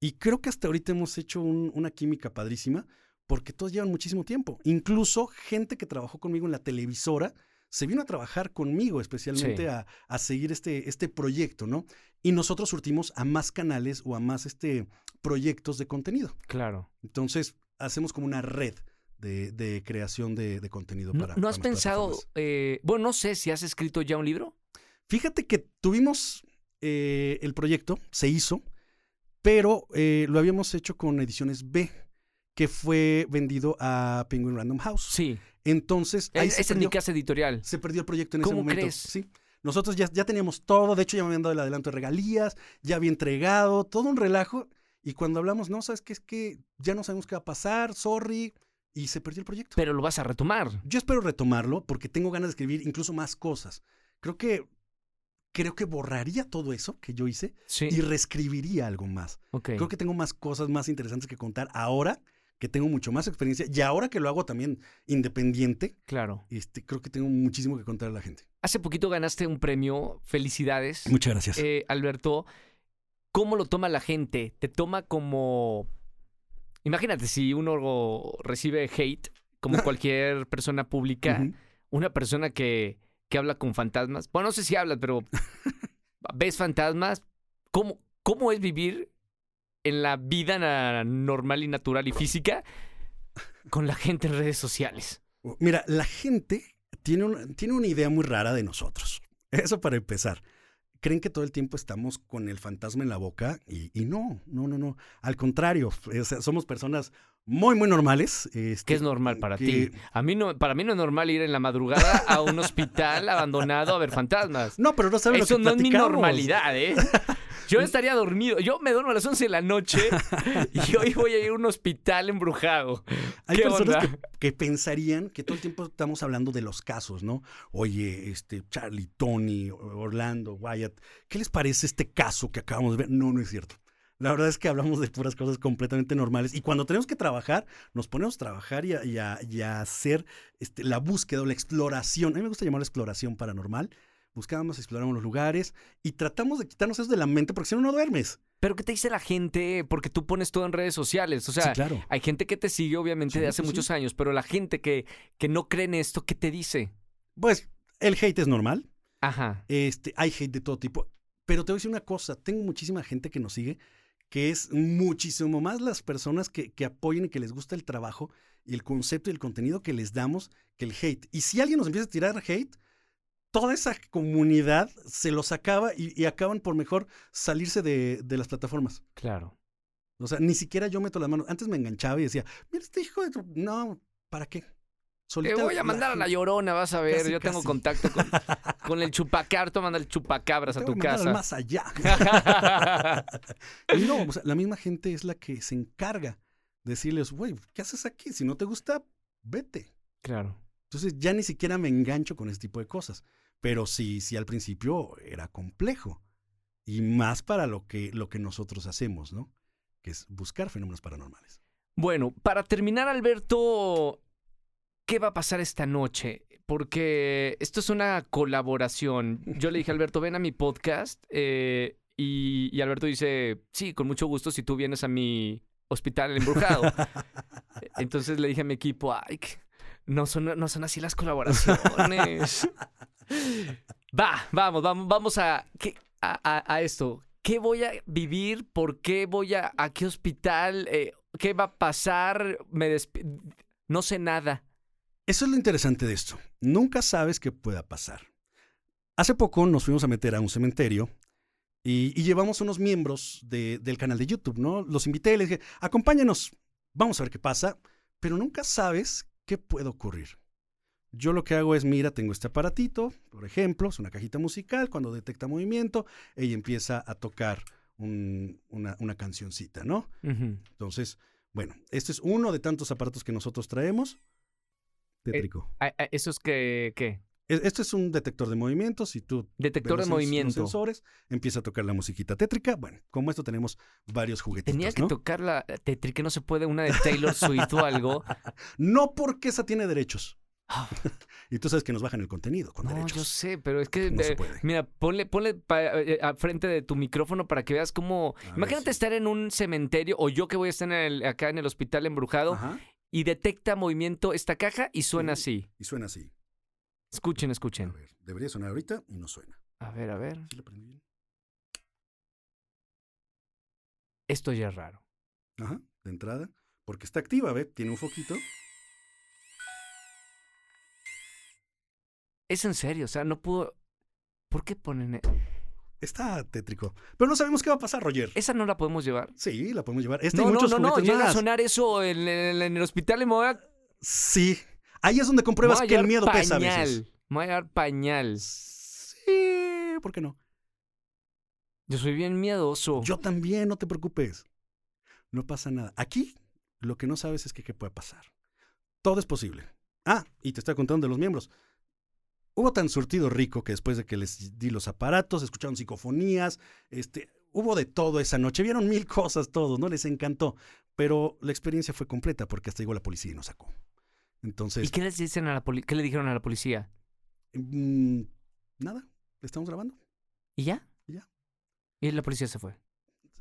Y creo que hasta ahorita hemos hecho un- una química padrísima porque todos llevan muchísimo tiempo. Incluso gente que trabajó conmigo en la televisora se vino a trabajar conmigo especialmente Sí. a, a seguir este, este proyecto, ¿no? Y nosotros surtimos a más canales o a más este, proyectos de contenido. Claro. Entonces, hacemos como una red de, de creación de, de contenido ¿No, para no para has pensado, eh, bueno, no sé si has escrito ya un libro? Fíjate que tuvimos eh, el proyecto, se hizo, pero eh, lo habíamos hecho con ediciones B, que fue vendido a Penguin Random House. Sí. Entonces, ahí Es, se, es en mi casa editorial. se perdió el proyecto en ese ¿Cómo momento. crees? Sí. Nosotros ya, ya teníamos todo, de hecho ya me habían dado el adelanto de regalías, ya había entregado, todo un relajo. Y cuando hablamos, no, ¿sabes qué? Es que ya no sabemos qué va a pasar, sorry, y se perdió el proyecto. Pero lo vas a retomar. Yo espero retomarlo porque tengo ganas de escribir incluso más cosas. Creo que creo que borraría todo eso que yo hice Sí. y reescribiría algo más. ok. Creo que tengo más cosas más interesantes que contar ahora que tengo mucho más experiencia y ahora que lo hago también independiente, Claro. este, creo que tengo muchísimo que contar a la gente. Hace poquito ganaste un premio. Felicidades. Muchas gracias. Eh, Alberto, ¿cómo lo toma la gente? ¿Te toma como... Imagínate si uno recibe hate, como cualquier persona pública, una persona que, que habla con fantasmas. Bueno, no sé si hablas, pero ves fantasmas. ¿Cómo, ¿Cómo es vivir en la vida normal y natural y física con la gente en redes sociales? Mira, la gente tiene, un- tiene una idea muy rara de nosotros. Eso para empezar. Creen que todo el tiempo estamos con el fantasma en la boca y, y no, no, no, no. Al contrario, somos personas muy, muy normales. este, ¿Qué es normal para que- ti? A mí no, para mí no es normal ir en la madrugada a un hospital abandonado a ver fantasmas. No, pero no sabes Eso lo que no es mi normalidad, ¿eh? Yo estaría dormido. Yo me duermo a las 11 de la noche y hoy voy a ir a un hospital embrujado. Hay ¿Qué personas que, que pensarían que todo el tiempo estamos hablando de los casos, ¿no? Oye, este, Charlie, Tony, Orlando, Wyatt, ¿qué les parece este caso que acabamos de ver? No, no es cierto. La verdad es que hablamos de puras cosas completamente normales. Y cuando tenemos que trabajar, nos ponemos a trabajar y a, y a- y a hacer este, la búsqueda o la exploración. A mí me gusta llamarlo exploración paranormal. Buscábamos, exploramos los lugares y tratamos de quitarnos eso de la mente porque si no, no duermes. Pero ¿qué te dice la gente? Porque tú pones todo en redes sociales. O sea, sí, claro. hay gente que te sigue, obviamente, Sí, de hace sí. muchos años, pero la gente que, que no cree en esto, ¿qué te dice? Pues el hate es normal. Ajá. Este, hay hate de todo tipo. Pero te voy a decir una cosa, tengo muchísima gente que nos sigue, que es muchísimo más las personas que, que apoyen y que les gusta el trabajo y el concepto y el contenido que les damos que el hate. Y si alguien nos empieza a tirar hate, toda esa comunidad se los acaba y, y acaban por mejor salirse de, de las plataformas. Claro. O sea, ni siquiera yo meto las manos. Antes me enganchaba y decía, mira este hijo de... tu-". No, ¿para qué? Te voy a la mandar a la llorona, vas a ver. Casi, Yo tengo casi. contacto con, con el chupacar. Te manda el chupacabras a tu casa. más allá. Y no, o sea, la misma gente es la que se encarga de decirles, güey, ¿qué haces aquí? Si no te gusta, vete. claro. Entonces ya ni siquiera me engancho con ese tipo de cosas. Pero sí, sí al principio era complejo. Y más para lo que, lo que nosotros hacemos, ¿no? Que es buscar fenómenos paranormales. Bueno, para terminar, Alberto, ¿qué va a pasar esta noche? Porque esto es una colaboración. Yo le dije a Alberto, ven a mi podcast. eh, y, y Alberto dice, sí, con mucho gusto si tú vienes a mi hospital embrujado. Entonces le dije a mi equipo, ay, no son, no son así las colaboraciones. Va, vamos, vamos, vamos a, ¿qué- a, esto. ¿Qué voy a vivir? ¿Por qué voy a, a qué hospital? Eh, ¿Qué va a pasar? Me No sé nada. Eso es lo interesante de esto. Nunca sabes qué pueda pasar. Hace poco nos fuimos a meter a un cementerio y, y llevamos unos miembros de- del canal de YouTube, ¿no? Los invité y les dije, acompáñenos, vamos a ver qué pasa, pero nunca sabes qué puede ocurrir. Yo lo que hago es, mira, tengo este aparatito, por ejemplo, es una cajita musical, cuando detecta movimiento, ella empieza a tocar un- una, una cancioncita, ¿no? Entonces, bueno, este es uno de tantos aparatos que nosotros traemos. Tétrico. Ah, ah, ¿Eso es que, qué? E- Esto es un detector de movimiento. Si tú Detector de los sens- los movimiento. sensores, empieza a tocar la musiquita tétrica. Bueno, como esto tenemos varios juguetitos, Tenía que ¿no? tocar la Tetri, que no se puede una de Taylor Swift o algo. No porque esa tiene derechos. Ah. y tú sabes que nos bajan el contenido con No, derechos. yo sé, pero es que No se eh, puede. Mira, ponle, ponle pa- eh, a frente de tu micrófono para que veas cómo. A ver, Imagínate sí. estar en un cementerio o yo que voy a estar en el- acá en el hospital embrujado Ajá. Y detecta movimiento esta caja y suena así. Y suena así. Escuchen, A escuchen. ver, debería sonar ahorita y no suena. A ver, a ver. ¿Sí lo prendí bien? Esto ya es raro. Ajá, de entrada. Porque está activa, ¿ve? Tiene un foquito. Es en serio, o sea, no pudo. ¿Por qué ponen.? Está tétrico. Pero no sabemos qué va a pasar, Roger. ¿Esa no la podemos llevar? Sí, la podemos llevar. Este no, no, muchos no, no. Llega a sonar eso en, en- en el hospital y me voy a. Sí. Ahí es donde compruebas que el miedo pesa a pañal. veces. Me voy a llevar pañal. Sí, ¿por qué no? Yo soy bien miedoso. Yo también, no te preocupes. No pasa nada. Aquí lo que no sabes es que qué puede pasar. Todo es posible. Ah, y te estoy contando de los miembros. Hubo tan surtido rico que después de que les di los aparatos, escucharon psicofonías, este, hubo de todo esa noche, vieron mil cosas todos, ¿no? Les encantó. Pero la experiencia fue completa porque hasta llegó la policía y nos sacó. Entonces, ¿Y qué les dicen a la qué le dijeron a la policía? mm, nada, estamos grabando. ¿Y ya? Y ya. Y la policía se fue.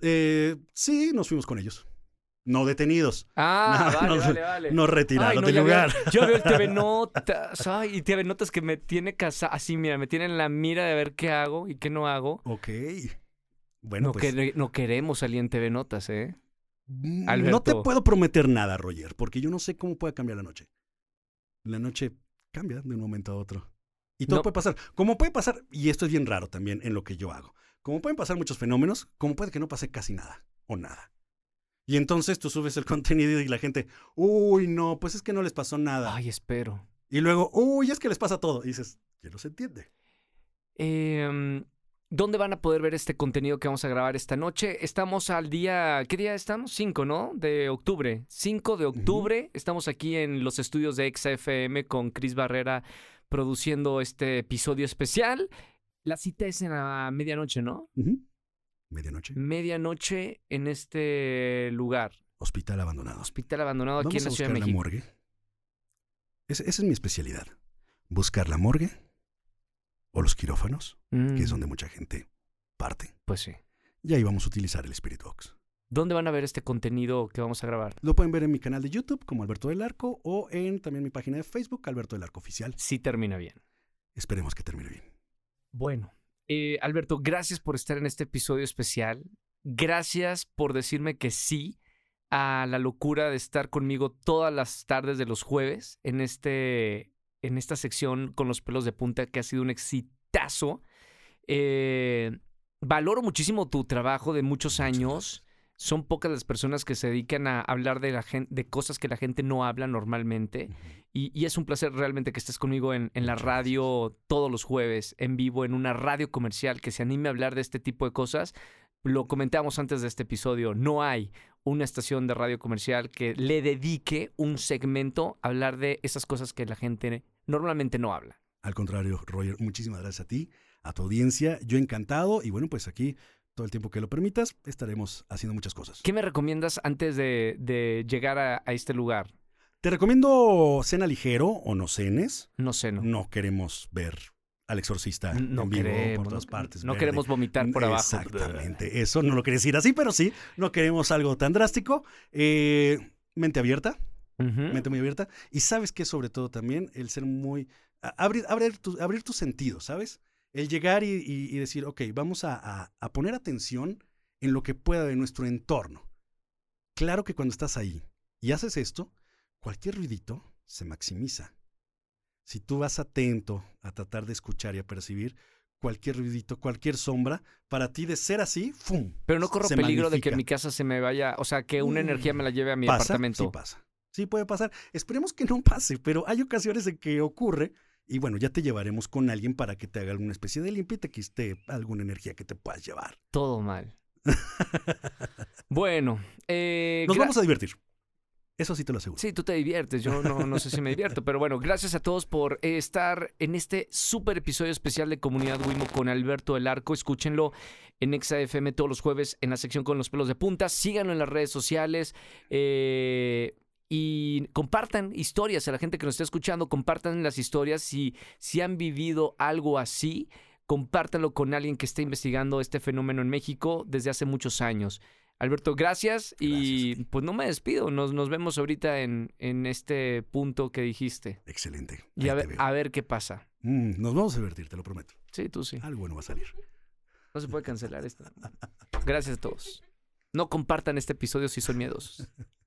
Eh, sí, nos fuimos con ellos. No detenidos. Ah, No, vale, vale, vale. Nos retiraron Ay, no, del veo- lugar. yo veo el TV Notas. Ay, y TV Notas que me tiene casa así, mira, me tiene en la mira de ver qué hago y qué no hago. Ok. Bueno, no, pues no queremos salir en TV Notas, ¿eh? mm, Alberto. no te puedo prometer nada, Roger, porque yo no sé cómo puede cambiar la noche. La noche cambia de un momento a otro. Y todo No. puede pasar. Como puede pasar, y esto es bien raro también en lo que yo hago, como pueden pasar muchos fenómenos, como puede que no pase casi nada o nada. Y entonces tú subes el contenido y la gente, uy, no, pues es que no les pasó nada. Ay, espero. Y luego, uy, es que les pasa todo. Y dices, ¿quién no se entiende? Em, ¿Dónde van a poder ver este contenido que vamos a grabar esta noche? Estamos al día, ¿qué día estamos? 5, ¿no? De octubre. 5 de octubre. Estamos aquí en los estudios de XFM con Chris Barrera produciendo este episodio especial. La cita es en la medianoche, ¿no? Ujú. Medianoche. Medianoche en este lugar. Hospital abandonado. Hospital abandonado aquí Vamos en a la Ciudad de buscar la México. morgue. Esa es mi especialidad. Buscar la morgue o los quirófanos, Mm, que es donde mucha gente parte. Pues sí. Y ahí vamos a utilizar el Spirit Box. ¿Dónde van a ver este contenido que vamos a grabar? Lo pueden ver en mi canal de YouTube como Alberto del Arco o en también mi página de Facebook, Alberto del Arco Oficial. Sí termina bien. Esperemos que termine bien. Bueno, Eh, Alberto, gracias por estar en este episodio especial. Gracias por decirme que sí a la locura de estar conmigo todas las tardes de los jueves en, este, en esta sección con los pelos de punta que ha sido un exitazo. Eh, valoro muchísimo tu trabajo de muchos años. Son pocas las personas que se dedican a hablar de, la de cosas que la gente no habla normalmente. y, es un placer realmente que estés conmigo en, en la radio todos los jueves, en vivo, en una radio comercial que se anime a hablar de este tipo de cosas. Lo comentamos antes de este episodio, no hay una estación de radio comercial que le dedique un segmento a hablar de esas cosas que la gente normalmente no habla. Al contrario, Roger, muchísimas gracias a ti, a tu audiencia. Yo encantado y bueno, pues aquí todo el tiempo que lo permitas estaremos haciendo muchas cosas. ¿Qué me recomiendas antes de, llegar a, este lugar? Te recomiendo cena ligero o no cenes. No ceno. No queremos ver al exorcista no en vivo por todas partes. No queremos vomitar por abajo. Exactamente. Eso no lo quería decir así, pero sí, no queremos algo tan drástico. Eh, mente abierta. Mente muy abierta. Y sabes que sobre todo también el ser muy abrir, abrir, abrir tus sentidos, ¿sabes? El llegar y, decir, ok, vamos a, poner atención en lo que pueda de nuestro entorno. Claro que cuando estás ahí y haces esto, cualquier ruidito se maximiza. Si tú vas atento a tratar de escuchar y a percibir cualquier ruidito, cualquier sombra, para ti de ser así, ¡fum! Pero no corro peligro de que mi casa se me vaya, o sea, que una energía me la lleve a mi apartamento. Sí pasa, sí puede pasar. Esperemos que no pase, pero hay ocasiones en que ocurre y bueno, ya te llevaremos con alguien para que te haga alguna especie de limpia y te quiste alguna energía que te puedas llevar. Todo mal. bueno, eh, nos vamos a divertir. Eso sí te lo aseguro. Sí, tú te diviertes. Yo no, no sé si me divierto. Pero bueno, gracias a todos por estar en este súper episodio especial de Comunidad Wimo con Alberto del Arco. Escúchenlo en ExaFM todos los jueves en la sección con los pelos de punta. Síganlo en las redes sociales. Eh, y compartan historias a la gente que nos está escuchando, compartan las historias si, si han vivido algo así, compártanlo con alguien que esté investigando este fenómeno en México desde hace muchos años. Alberto, gracias, y pues no me despido, nos, nos vemos ahorita en, en, este punto que dijiste. Excelente. Y a ver, qué pasa. Mm, nos vamos a divertir, te lo prometo. Sí, tú sí. Algo bueno va a salir. No se puede cancelar esto. Gracias a todos. No compartan este episodio si son miedosos.